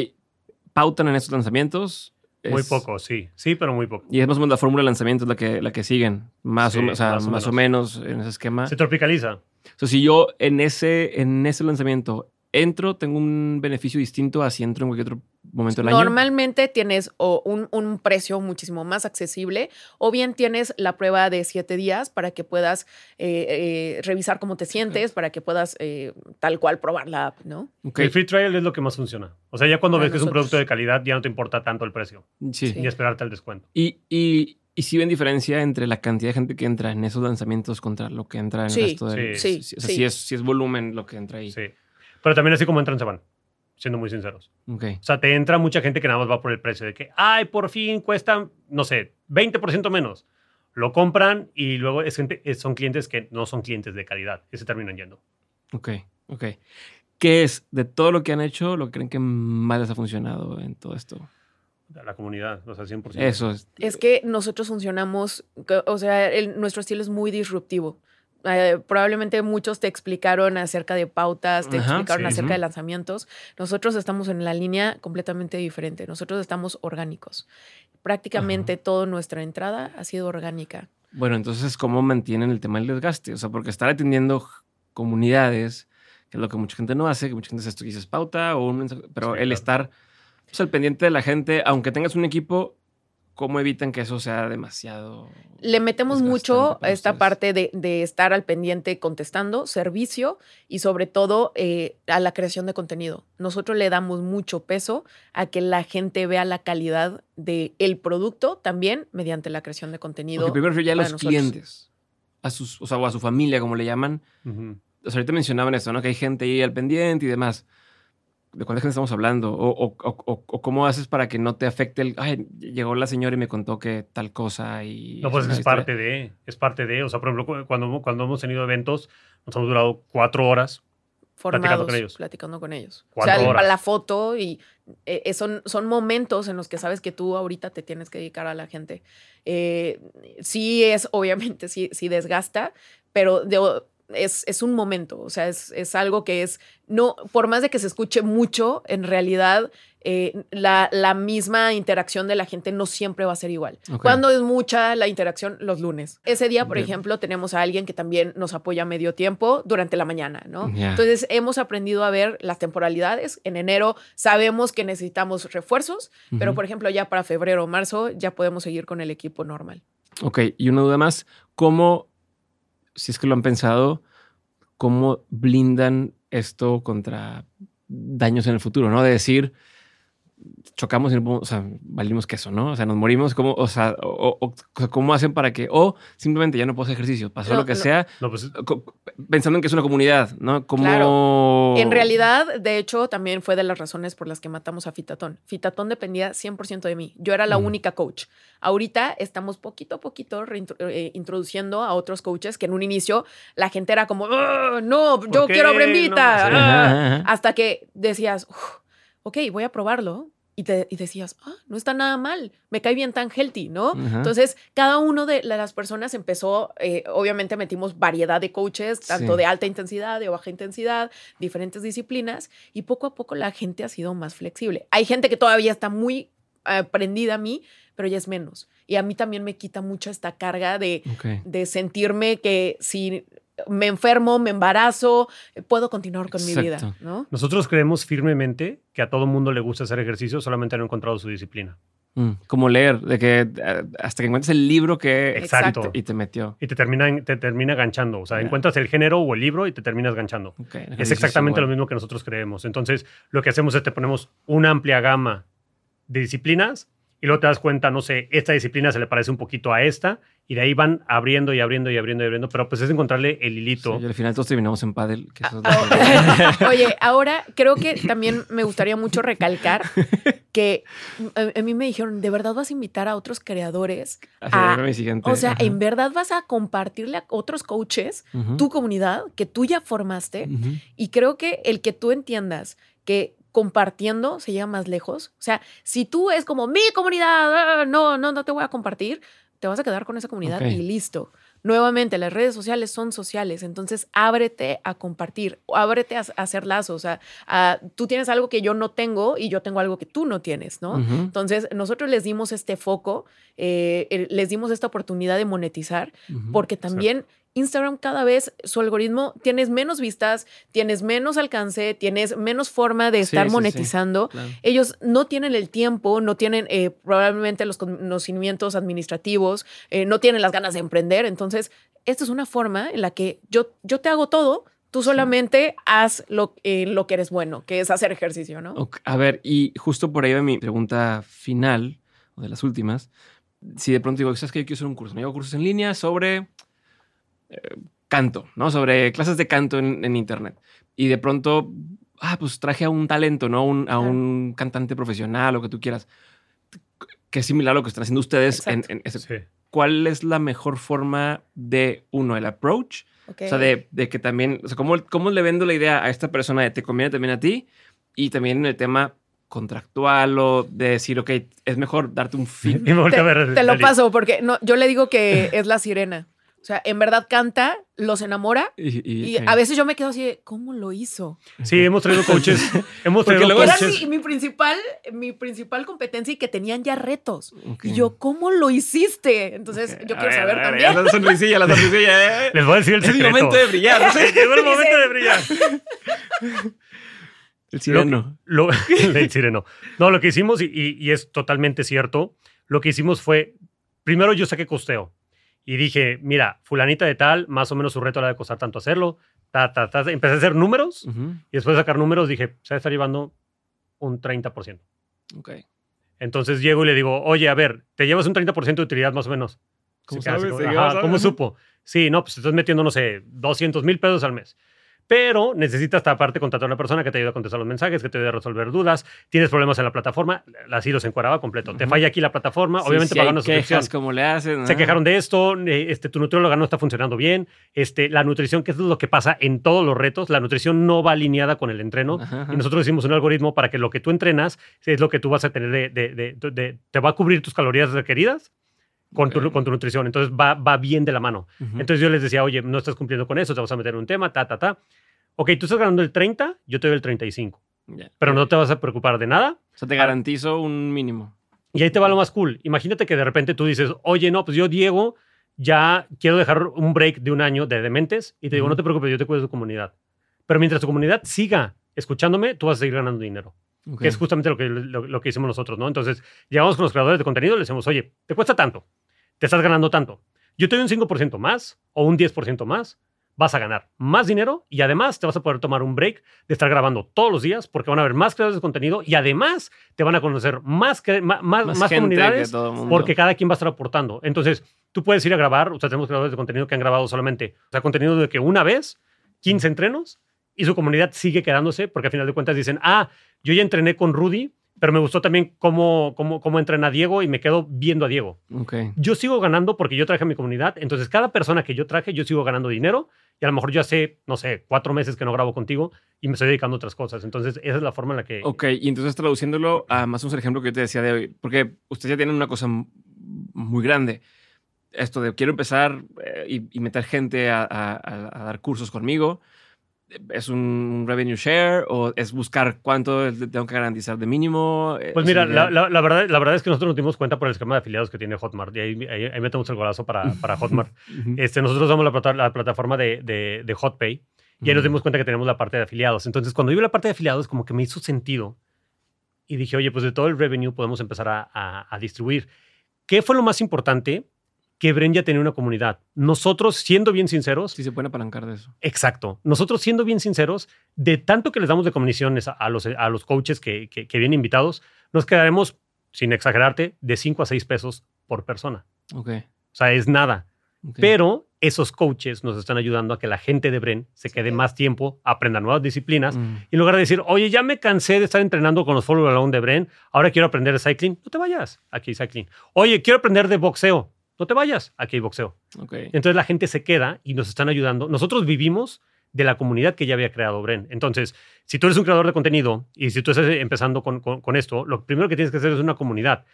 Speaker 2: pautan en estos lanzamientos.
Speaker 4: Muy
Speaker 2: Es-
Speaker 4: poco, sí. Sí, pero muy poco.
Speaker 2: Y es más o menos la fórmula de lanzamiento la que, la que siguen. Más,
Speaker 4: Sí,
Speaker 2: o, o sea,
Speaker 4: más
Speaker 2: más,
Speaker 4: o
Speaker 2: o menos en ese esquema.
Speaker 4: Se tropicaliza.
Speaker 2: O sea, si yo en ese, en ese lanzamiento entro, tengo un beneficio distinto a si entro en cualquier otro momento del año.
Speaker 3: Normalmente tienes o un, un precio muchísimo más accesible o bien tienes la prueba de siete días para que puedas eh, eh, revisar cómo te sientes, para que puedas eh, tal cual probar la app, ¿no?
Speaker 2: Ok,
Speaker 4: El free trial es lo que más funciona. O sea, ya cuando
Speaker 3: Para
Speaker 4: ves que es un producto de calidad, ya no te importa tanto el precio
Speaker 2: Sí.
Speaker 3: Sí.
Speaker 4: ni esperarte al descuento.
Speaker 2: Y, y, y si ven diferencia entre la cantidad de gente que entra en esos lanzamientos contra lo que entra en
Speaker 3: Sí,
Speaker 2: el resto del...
Speaker 3: sí,
Speaker 2: O sea,
Speaker 3: sí.
Speaker 2: si es, si es volumen lo que entra ahí.
Speaker 4: Sí. Pero también así como entran, se van. Siendo muy sinceros.
Speaker 2: Ok.
Speaker 4: O sea, te entra mucha gente que nada más va por el precio de que, ay, por fin cuesta, no sé, 20% menos. Lo compran y luego es gente, son clientes que no son clientes de calidad y se terminan yendo.
Speaker 2: Ok, ok. ¿Qué es de todo lo que han hecho lo que creen que más les ha funcionado en todo esto?
Speaker 4: La comunidad, o sea, 100%.
Speaker 2: Eso es.
Speaker 3: Es que nosotros funcionamos, que- o sea, el- nuestro estilo es muy disruptivo. Eh, probablemente muchos te explicaron acerca de pautas, te
Speaker 2: Ajá,
Speaker 3: explicaron
Speaker 4: sí.
Speaker 3: acerca de lanzamientos. Nosotros estamos en la línea completamente diferente. Nosotros estamos orgánicos. Prácticamente toda nuestra entrada ha sido orgánica.
Speaker 2: Bueno, entonces, ¿cómo mantienen el tema del desgaste? O sea, porque estar atendiendo comunidades, que es lo que mucha gente no hace, que mucha gente hace esto dices pauta, o un mensaje, pero
Speaker 4: Sí,
Speaker 2: el
Speaker 4: claro.
Speaker 2: estar pues, al pendiente de la gente, aunque tengas un equipo, ¿cómo evitan que eso sea demasiado?
Speaker 3: Le metemos mucho
Speaker 2: para
Speaker 3: esta
Speaker 2: ustedes?
Speaker 3: parte de, de estar al pendiente contestando, servicio y sobre todo eh, a la creación de contenido. Nosotros le damos mucho peso a que la gente vea la calidad del el producto también mediante la creación de contenido.
Speaker 2: Porque primero ya a los
Speaker 3: nosotros.
Speaker 2: clientes, a sus, o sea, o a su familia, como le llaman. O sea, ahorita mencionaban eso, ¿no? Que hay gente ahí al pendiente y demás. ¿De cuánta gente estamos hablando? O, o- o- cómo haces para que no te afecte el... Ay, llegó la señora y me contó que tal cosa y...
Speaker 4: No, pues es
Speaker 2: historia".
Speaker 4: parte de, es parte de, o sea, por ejemplo, cu- cuando, cuando hemos tenido eventos, nos hemos durado cuatro horas.
Speaker 3: formados
Speaker 4: con ellos.
Speaker 3: platicando con ellos. O sea,
Speaker 4: horas.
Speaker 3: la foto y eh, eh, son, son momentos en los que sabes que tú ahorita te tienes que dedicar a la gente. Eh, sí es, obviamente, sí, sí desgasta, pero de- es, es un momento, o sea, es, es algo que es, no, por más de que se escuche mucho, en realidad eh, la, la misma interacción de la gente no siempre va a ser igual. Cuando es mucha la interacción? Los lunes. Ese día, por
Speaker 2: Bien.
Speaker 3: ejemplo, tenemos a alguien que también nos apoya medio tiempo durante la mañana, ¿no? Entonces, hemos aprendido a ver las temporalidades. En enero sabemos que necesitamos refuerzos, pero por ejemplo, ya para febrero o marzo ya podemos seguir con el equipo normal.
Speaker 2: Ok, y una duda más, ¿cómo, si es que lo han pensado, cómo blindan esto contra daños en el futuro, ¿no? De decir, chocamos y no podemos- o sea, valimos queso, ¿no? O sea, nos morimos, ¿cómo, o sea, o- o- ¿cómo hacen para que, o simplemente ya no puedo hacer ejercicio, pasó
Speaker 3: No,
Speaker 2: lo que
Speaker 3: no.
Speaker 2: sea,
Speaker 4: No, pues
Speaker 2: pensando en que es una comunidad, ¿no? Como...
Speaker 3: Claro. En realidad, de hecho, también fue de las razones por las que matamos a Fitatón. Fitatón dependía 100% de mí. Yo era la
Speaker 2: Mm.
Speaker 3: única coach. Ahorita estamos poquito a poquito eh, introduciendo a otros coaches que en un inicio la gente era como, "Ah, no, yo
Speaker 4: qué?
Speaker 3: quiero a
Speaker 4: No,
Speaker 3: Brembita.
Speaker 4: sí.
Speaker 3: ah".
Speaker 2: Ajá, ajá.
Speaker 3: Hasta que decías, "Uf, ok, voy a probarlo. Y, te, y decías, ah, no está nada mal, me cae bien tan healthy, ¿no? Entonces, cada uno de la- las personas empezó, eh, obviamente metimos variedad de coaches, tanto
Speaker 2: Sí.
Speaker 3: de alta intensidad, de baja intensidad, diferentes disciplinas, y poco a poco la gente ha sido más flexible. Hay gente que todavía está muy eh, prendida a mí, pero ya es menos. Y a mí también me quita mucho esta carga de, de sentirme que si me enfermo, me embarazo, eh, puedo continuar con mi vida. ¿no?
Speaker 4: nosotros creemos firmemente que a todo mundo le gusta hacer ejercicio, solamente no ha encontrado su disciplina.
Speaker 2: Mm, como leer, de que eh, hasta que encuentres el libro que...
Speaker 4: Exacto.
Speaker 2: Y te metió.
Speaker 4: Y te termina, te termina ganchando. O sea, encuentras el género o el libro y te terminas ganchando. Es exactamente lo mismo que nosotros creemos. Entonces, lo que hacemos es te ponemos una amplia gama de disciplinas y luego te das cuenta, no sé, esta disciplina se le parece un poquito a esta y de ahí van abriendo y abriendo y abriendo y abriendo, pero pues es encontrarle el hilito.
Speaker 2: Sí, y al final todos terminamos en pádel. que eso
Speaker 3: Ah,
Speaker 2: que-
Speaker 3: Oye, ahora creo que también me gustaría mucho recalcar que a, a mí me dijeron, ¿de verdad vas a invitar a otros creadores?
Speaker 2: Era mi siguiente.
Speaker 3: O sea,
Speaker 2: Ajá.
Speaker 3: ¿en verdad vas a compartirle a otros coaches tu comunidad que tú ya formaste? Y creo que el que tú entiendas que compartiendo se llega más lejos. O sea, si tú es como mi comunidad, ah, no, no, no te voy a compartir, te vas a quedar con esa comunidad y listo. Nuevamente, las redes sociales son sociales, entonces ábrete a compartir, ábrete a, a hacer lazos. O sea, a- tú tienes algo que yo no tengo y yo tengo algo que tú no tienes, ¿no? Entonces, nosotros les dimos este foco, eh, les dimos esta oportunidad de monetizar, porque también Instagram cada vez su algoritmo tienes menos vistas, tienes menos alcance, tienes menos forma de estar
Speaker 2: sí, sí.
Speaker 3: monetizando.
Speaker 2: Claro.
Speaker 3: Ellos no tienen el tiempo, no tienen eh, probablemente los conocimientos administrativos, eh, no tienen las ganas de emprender. Entonces, esta es una forma en la que yo, yo te hago todo, tú solamente haz lo, eh, lo que eres bueno, que es hacer ejercicio, ¿no?
Speaker 2: A ver, y justo por ahí va mi pregunta final, o de las últimas. Si de pronto digo, ¿sabes que Yo quiero hacer un curso. Me llevo cursos en línea sobre eh, canto, ¿no? Sobre clases de canto en, en Internet. Y de pronto, ah, pues traje a un talento, ¿no? Un- a un cantante profesional, lo que tú quieras. Que es similar a lo que están haciendo ustedes. En,
Speaker 3: Exacto.
Speaker 2: en ese-
Speaker 4: Sí.
Speaker 2: ¿Cuál es la mejor forma de, uno, el approach? O sea, de, de que también, o sea, ¿cómo, ¿cómo le vendo la idea a esta persona de te conviene también a ti? Y también en el tema contractual o de decir, ok, es mejor darte un fin.
Speaker 4: Y me volteé
Speaker 3: te,
Speaker 4: a ver.
Speaker 3: te lo paso porque no, yo le digo que es la sirena. O sea, en verdad canta, los enamora
Speaker 2: Y, y-
Speaker 3: y
Speaker 2: ok.
Speaker 3: a veces yo me quedo así de, ¿cómo lo hizo?
Speaker 4: Sí, hemos traído coaches. hemos
Speaker 2: Porque
Speaker 4: traído
Speaker 3: Era
Speaker 4: coaches.
Speaker 3: mi, mi principal, mi principal competencia y que tenían ya retos. Y yo, ¿cómo lo hiciste? Entonces, yo
Speaker 2: a
Speaker 3: quiero
Speaker 2: ver,
Speaker 3: saber
Speaker 2: a ver,
Speaker 3: también.
Speaker 2: La sonrisilla, la sonrisilla. eh.
Speaker 4: Les voy a decir el
Speaker 2: Es mi
Speaker 4: secreto.
Speaker 2: momento de brillar. ¿sí?
Speaker 4: Llegó el momento de brillar.
Speaker 2: El sireno.
Speaker 4: Lo, el sireno. No, lo que hicimos, y, y- y es totalmente cierto, lo que hicimos fue, primero yo saqué costeo y dije, mira, fulanita de tal, más o menos su reto era de costar tanto hacerlo. Ta, ta, ta. Empecé a hacer números y después de sacar números dije, se va a estar llevando un 30%.
Speaker 2: Ok.
Speaker 4: Entonces llego y le digo, oye, a ver, te llevas un 30% de utilidad más o menos. Como,
Speaker 2: ¿Sí?
Speaker 4: "Ajá,
Speaker 2: ¿Sabes?
Speaker 4: ¿Cómo supo? Sí, no, pues estás metiendo, no sé, 200 mil pesos al mes. Pero necesitas aparte contratar a una persona que te ayude a contestar los mensajes, que te ayude a resolver dudas. Tienes problemas en la plataforma, así los encuadraba completo. Te falla aquí la plataforma,
Speaker 2: Sí,
Speaker 4: obviamente
Speaker 2: sí hay
Speaker 4: pagan una suscripción.
Speaker 2: quejas, ¿cómo le hacen?
Speaker 4: Se quejaron de esto, eh, este, tu nutrióloga no está funcionando bien, este, la nutrición, que es lo que pasa en todos los retos, la nutrición no va alineada con el entreno.
Speaker 2: Ajá, ajá.
Speaker 4: Y nosotros hicimos un algoritmo para que lo que tú entrenas es lo que tú vas a tener de, de- de- de- de- te va a cubrir tus calorías requeridas con, tu,
Speaker 2: Ok.
Speaker 4: con tu nutrición. Entonces va, va bien de la mano.
Speaker 2: Ujú.
Speaker 4: Entonces yo les decía, oye, no estás cumpliendo con eso, te vas a meter en un tema, ta, ta, ta. Ok, tú estás ganando el 30, yo te doy el 35.
Speaker 2: Ya.
Speaker 4: Pero no te vas a preocupar de nada.
Speaker 2: O sea, te garantizo un mínimo.
Speaker 4: Y ahí te va lo más cool. Imagínate que de repente tú dices, oye, no, pues yo, Diego, ya quiero dejar un break de un año de dementes y te digo,
Speaker 2: Ujú.
Speaker 4: no te preocupes, yo te cuido de tu comunidad. Pero mientras tu comunidad siga escuchándome, tú vas a seguir ganando dinero.
Speaker 2: Ok.
Speaker 4: Que es justamente lo que, lo, lo que hicimos nosotros, ¿no? Entonces, llegamos con los creadores de contenido y les decimos, oye, te cuesta tanto, te estás ganando tanto. Yo te doy un 5% más o un 10% más, vas a ganar más dinero y además te vas a poder tomar un break de estar grabando todos los días porque van a haber más creadores de contenido y además te van a conocer más, más, más,
Speaker 2: gente
Speaker 4: comunidades porque cada quien va a estar aportando. Entonces, tú puedes ir a grabar, o sea, tenemos creadores de contenido que han grabado solamente, o sea, contenido de que una vez, 15 entrenos, y su comunidad sigue quedándose, porque al final de cuentas dicen, ah, yo ya entrené con Rudy, pero me gustó también cómo, cómo, cómo entrena Diego y me quedo viendo a Diego.
Speaker 2: Ok.
Speaker 4: Yo sigo ganando porque yo traje a mi comunidad, entonces cada persona que yo traje, yo sigo ganando dinero, y a lo mejor yo hace, no sé, cuatro meses que no grabo contigo y me estoy dedicando a otras cosas. Entonces, esa es la forma en la que...
Speaker 2: Ok, y entonces traduciéndolo a más un ejemplo que yo te decía de hoy, porque ustedes ya tienen una cosa muy grande. Esto de quiero empezar eh, y, y meter gente a, a- a- a dar cursos conmigo. ¿Es un revenue share o es buscar cuánto tengo que garantizar de mínimo?
Speaker 4: Pues
Speaker 2: ¿Es
Speaker 4: mira, la,
Speaker 2: idea?
Speaker 4: la- la verdad, la verdad es que nosotros nos dimos cuenta por el esquema de afiliados que tiene Hotmart y ahí, ahí, ahí metemos el golazo para, para Hotmart. Este, nosotros damos la, la plataforma de, de, de HotPay y ahí nos dimos cuenta que tenemos la parte de afiliados. Entonces, cuando yo vi la parte de afiliados, como que me hizo sentido y dije, oye, pues de todo el revenue podemos empezar a, a- a distribuir. ¿Qué fue lo más importante? Que Bren ya tenía una comunidad. Nosotros, siendo bien sinceros,
Speaker 2: Sí se pueden apalancar de eso.
Speaker 4: Exacto. Nosotros siendo bien sinceros, de tanto que les damos de comisiones a, a los, a los coaches que, que, que vienen invitados, nos quedaremos, sin exagerarte, de 5 a 6 pesos por persona.
Speaker 2: Ok.
Speaker 4: O sea, es nada. Pero esos coaches nos están ayudando a que la gente de Bren se quede más tiempo, aprenda nuevas disciplinas.
Speaker 2: Mm.
Speaker 4: Y en lugar de decir, oye, ya me cansé de estar entrenando con los follow along de Bren, ahora quiero aprender de cycling, no te vayas, aquí cycling. Oye, quiero aprender de boxeo, no te vayas, aquí hay boxeo. Entonces la gente se queda y nos están ayudando. Nosotros vivimos de la comunidad que ya había creado Bren. Entonces, si tú eres un creador de contenido y si tú estás empezando con, con- con esto, lo primero que tienes que hacer es una comunidad.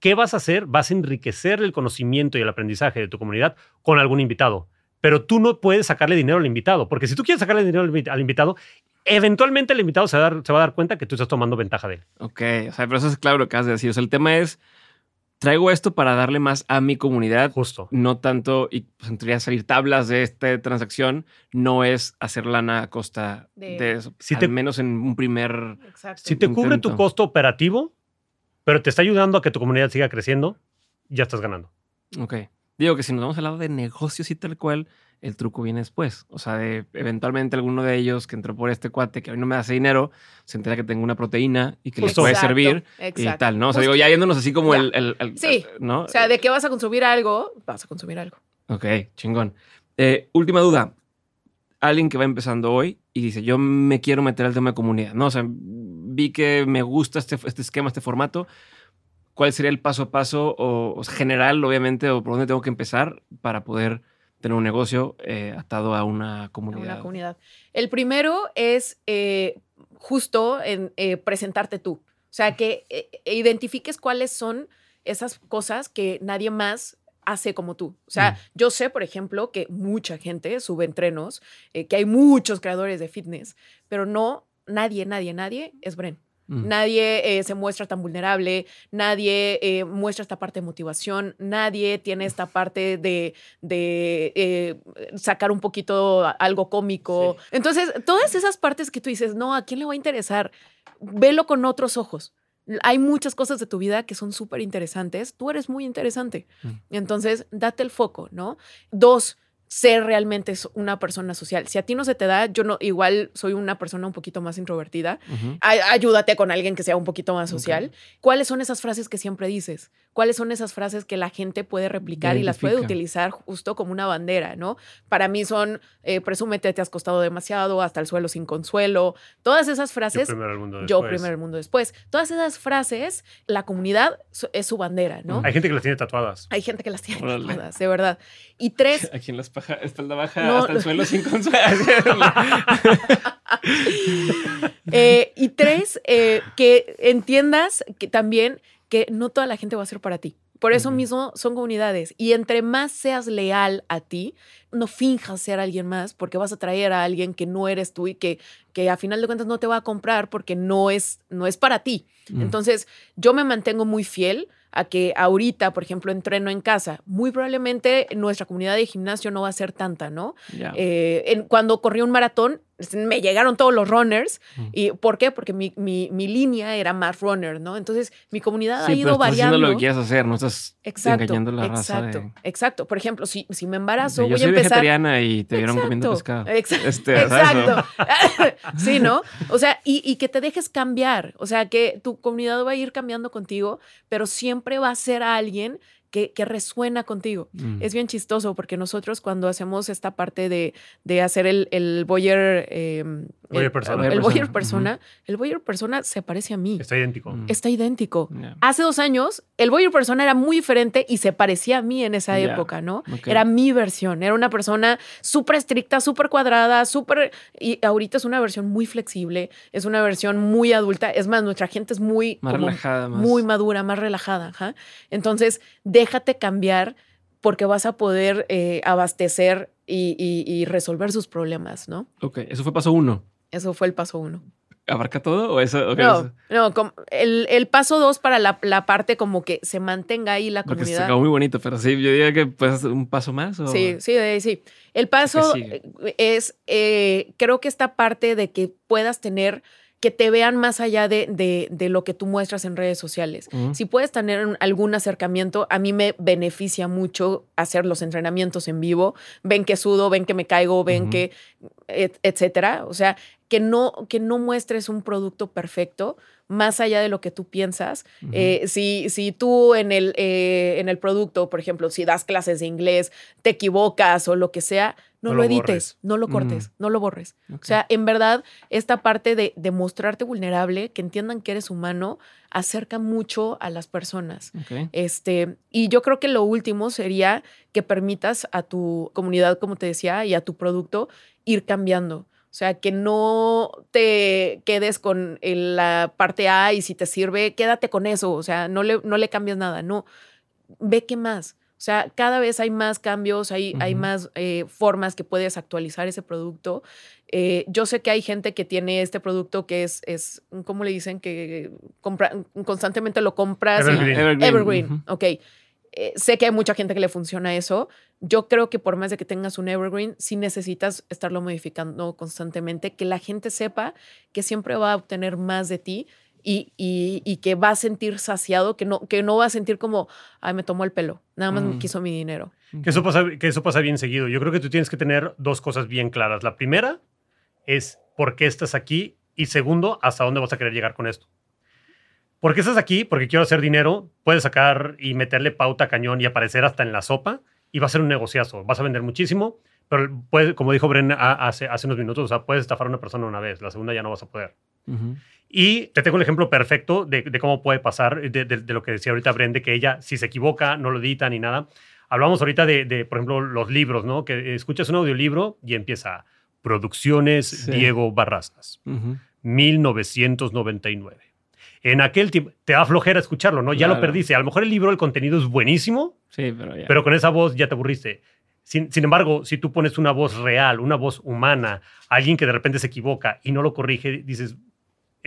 Speaker 4: ¿Qué vas a hacer? Vas a enriquecer el conocimiento y el aprendizaje de tu comunidad con algún invitado. Pero tú no puedes sacarle dinero al invitado, porque si tú quieres sacarle dinero al invi- al invitado, eventualmente el invitado se va, a dar, se va a dar cuenta que tú estás tomando ventaja de él.
Speaker 2: Ok, o sea, pero eso es claro lo que acabas de decir. O sea, el tema es, traigo esto para darle más a mi comunidad,
Speaker 4: Justo.
Speaker 2: no tanto, y pues, en teoría salir tablas de esta transacción, no es hacer lana a costa de,
Speaker 3: De-
Speaker 2: eso.
Speaker 4: Si
Speaker 2: al
Speaker 4: te-
Speaker 2: menos en un primer...
Speaker 3: Exacto.
Speaker 4: Si te cubre tu costo operativo, pero te está ayudando a que tu comunidad siga creciendo, ya estás ganando.
Speaker 2: Ok. Digo que si nos vamos al lado de negocios y tal cual, el truco viene después. O sea, de eventualmente alguno de ellos que entró por este cuate que a mí no me hace dinero, se entera que tengo una proteína y que les
Speaker 4: Justo.
Speaker 2: puede
Speaker 3: Exacto,
Speaker 2: servir y tal, ¿no? O sea,
Speaker 3: Justo.
Speaker 2: digo, ya yéndonos así como el, el- el-
Speaker 3: Sí.
Speaker 2: ¿no?
Speaker 3: O sea, de que vas a consumir algo, vas a consumir algo.
Speaker 2: Ok, chingón. Eh, última duda. Alguien que va empezando hoy y dice, yo me quiero meter al tema de comunidad, ¿no? O sea, vi que me gusta este, este esquema, este formato. ¿Cuál sería el paso a paso o, o general, obviamente, o por dónde tengo que empezar para poder tener un negocio eh, atado a una
Speaker 3: a
Speaker 2: comunidad?
Speaker 3: una comunidad. El primero es eh, justo en eh, presentarte tú. O sea, que eh, identifiques cuáles son esas cosas que nadie más hace como tú. O sea,
Speaker 2: Mm.
Speaker 3: yo sé, por ejemplo, que mucha gente sube entrenos, que hay muchos creadores de fitness, pero no, nadie, nadie, nadie es Bren.
Speaker 2: Mm.
Speaker 3: Nadie eh, se muestra tan vulnerable, nadie eh, muestra esta parte de motivación, nadie tiene esta parte de, de, eh, sacar un poquito algo cómico. Entonces, todas esas partes que tú dices, no, ¿a quién le va a interesar? Velo con otros ojos. Hay muchas cosas de tu vida que son súper interesantes. Tú eres muy interesante.
Speaker 2: Mm.
Speaker 3: Entonces, date el foco, ¿no? Dos, ser realmente una persona social. Si a ti no se te da, yo no, igual soy una persona un poquito más introvertida. Ay- ayúdate con alguien que sea un poquito más social. ¿Cuáles son esas frases que siempre dices? ¿Cuáles son esas frases que la gente puede replicar y las puede utilizar justo como una bandera, ¿no? Para mí son, eh, presúmete, te has costado demasiado, hasta el suelo sin consuelo. Todas esas
Speaker 4: Yo
Speaker 3: frases,
Speaker 4: primero el mundo
Speaker 3: yo
Speaker 4: después.
Speaker 3: primero el mundo después. Todas esas frases, la comunidad es su bandera, ¿no?
Speaker 4: Hay gente que las tiene tatuadas.
Speaker 3: Hay gente que las tiene
Speaker 2: Órale.
Speaker 3: tatuadas, de verdad. Y tres,
Speaker 2: Aquí en la espalda, espalda baja,
Speaker 3: No.
Speaker 2: hasta el suelo sin consuelo.
Speaker 3: Eh, y tres, eh, que entiendas que también que no toda la gente va a ser para ti. Por eso mismo son comunidades. Y entre más seas leal a ti, no finjas ser alguien más porque vas a traer a alguien que no eres tú y que, que a final de cuentas no te va a comprar porque no es, no es para ti.
Speaker 2: Mm.
Speaker 3: Entonces, yo me mantengo muy fiel a que ahorita, por ejemplo, entreno en casa. Muy probablemente nuestra comunidad de gimnasio no va a ser tanta, ¿no? Eh, en- cuando corrí un maratón, me llegaron todos los runners.
Speaker 2: Mm.
Speaker 3: ¿Y por qué? Porque mi, mi- mi línea era más runner, ¿no? Entonces, mi comunidad
Speaker 2: sí,
Speaker 3: ha
Speaker 2: pero
Speaker 3: ido
Speaker 2: estás
Speaker 3: variando.
Speaker 2: haciendo lo que quieras hacer, no estás
Speaker 3: Exacto,
Speaker 2: engañando a la raza.
Speaker 3: exacto,
Speaker 2: de-
Speaker 3: exacto. Por ejemplo, si, si me embarazo,
Speaker 2: yo
Speaker 3: voy a
Speaker 2: soy
Speaker 3: empezar.
Speaker 2: vegetariana y te vieron comiendo
Speaker 3: Exacto,
Speaker 2: pescado.
Speaker 3: exa-
Speaker 2: Este, ¿sabes?
Speaker 3: Exacto. sí, ¿no? O sea, y, y que te dejes cambiar. O sea, que tu comunidad va a ir cambiando contigo, pero siempre va a ser alguien que, que resuena contigo.
Speaker 2: Mm.
Speaker 3: Es bien chistoso porque nosotros cuando hacemos esta parte de, de hacer el, el voyer... eh, El-
Speaker 4: persona.
Speaker 3: El,
Speaker 2: Voyeur
Speaker 3: voyer
Speaker 2: persona.
Speaker 3: El voyer persona se parece a mí.
Speaker 4: Está idéntico.
Speaker 2: Mm.
Speaker 3: Está idéntico. Hace dos años, el Voyeur persona era muy diferente y se parecía a mí en esa época, ¿no? Era mi versión. Era una persona súper estricta, súper cuadrada, súper. Y ahorita es una versión muy flexible, es una versión muy adulta. Es más, nuestra gente es muy.
Speaker 2: Más
Speaker 3: como
Speaker 2: relajada, más.
Speaker 3: Muy madura, más relajada. ajá. Entonces, déjate cambiar porque vas a poder eh, abastecer y, y- y resolver sus problemas, ¿no?
Speaker 2: Ok, eso fue paso uno.
Speaker 3: Eso fue el paso uno.
Speaker 2: ¿Abarca todo o eso?
Speaker 3: No,
Speaker 2: eso-
Speaker 3: no, el, el paso dos para la, la parte como que se mantenga ahí la
Speaker 2: Porque se
Speaker 3: comunidad.
Speaker 2: acabó muy bonito, pero sí, yo diría que hacer un paso más. O...
Speaker 3: Sí, sí, sí. El paso es, eh, creo que esta parte de que puedas tener, que te vean más allá de, de- de lo que tú muestras en redes sociales. Si puedes tener algún acercamiento, a mí me beneficia mucho hacer los entrenamientos en vivo. Ven que sudo, ven que me caigo, ven que, et- etcétera. O sea, que no, que no muestres un producto perfecto más allá de lo que tú piensas. Eh, si, si tú en el, eh, en el producto, por ejemplo, si das clases de inglés, te equivocas o lo que sea, no,
Speaker 4: No
Speaker 3: lo,
Speaker 4: lo
Speaker 3: edites,
Speaker 4: borres.
Speaker 3: no lo cortes, no lo borres. O sea, en verdad, esta parte de, de mostrarte vulnerable, que entiendan que eres humano, acerca mucho a las personas. Este, y yo creo que lo último sería que permitas a tu comunidad, como te decía, y a tu producto ir cambiando. O sea, que no te quedes con el- la parte A y si te sirve, quédate con eso. O sea, no le, no le cambies nada. No, ve qué más. O sea, cada vez hay más cambios, hay, hay
Speaker 2: Ujú.
Speaker 3: más eh, formas que puedes actualizar ese producto. Eh, yo sé que hay gente que tiene este producto que es, es ¿cómo le dicen? Que compra, constantemente lo compras. y-
Speaker 4: Evergreen.
Speaker 3: Evergreen,
Speaker 2: Ujú.
Speaker 3: ok. Eh, sé que hay mucha gente que le funciona eso. Yo creo que por más de que tengas un Evergreen, sí necesitas estarlo modificando constantemente, que la gente sepa que siempre va a obtener más de ti y, y- y que va a sentir saciado, que no, que no va a sentir como, ay, me tomó el pelo, nada más me
Speaker 2: Mm.
Speaker 3: quiso mi dinero.
Speaker 4: Que eso, pasa, que eso pasa bien seguido. Yo creo que tú tienes que tener dos cosas bien claras. La primera es por qué estás aquí y segundo, hasta dónde vas a querer llegar con esto. ¿Por qué estás aquí? Porque quiero hacer dinero. Puedes sacar y meterle pauta a cañón y aparecer hasta en la sopa y va a ser un negociazo. Vas a vender muchísimo, pero puede, como dijo Bren hace, hace unos minutos, o sea, puedes estafar a una persona una vez, la segunda ya no vas a poder.
Speaker 2: Ujú.
Speaker 4: Y te tengo el ejemplo perfecto de, de cómo puede pasar, de, de- de lo que decía ahorita Brende, que ella, si se equivoca, no lo edita ni nada. Hablamos ahorita de, de, por ejemplo, los libros, ¿no? Que escuchas un audiolibro y empieza Producciones
Speaker 2: Sí.
Speaker 4: Diego Barrazas,
Speaker 2: Ujú.
Speaker 4: 1999. En aquel tiempo, te da flojera escucharlo, ¿no? Ya lo perdiste. A lo mejor el libro, el contenido es buenísimo,
Speaker 2: Sí, pero ya.
Speaker 4: pero con esa voz ya te aburriste. Sin, sin embargo, si tú pones una voz real, una voz humana, alguien que de repente se equivoca y no lo corrige, dices,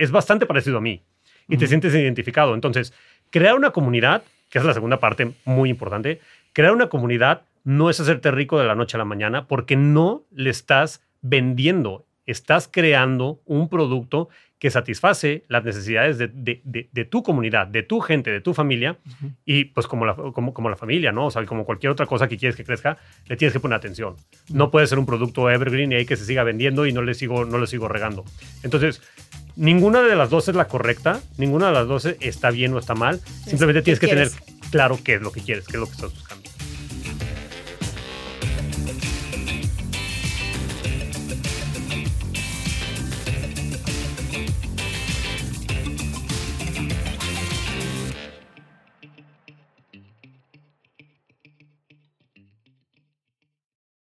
Speaker 4: es bastante parecido a mí y te sientes identificado. Entonces, crear una comunidad, que es la segunda parte muy importante, crear una comunidad no es hacerte rico de la noche a la mañana porque no le estás vendiendo, estás creando un producto que satisface las necesidades de, de- de- de tu comunidad, de tu gente, de tu familia, y pues como la, como, como la familia, ¿no? O sea, como cualquier otra cosa que quieres que crezca, le tienes que poner atención. No puede ser un producto evergreen y hay que se siga vendiendo y no le sigo, no le sigo regando. Entonces, ninguna de las dos es la correcta, ninguna de las dos está bien o está mal. Simplemente
Speaker 3: ¿Qué
Speaker 4: tienes que tener claro qué es lo que quieres, qué es lo que estás buscando.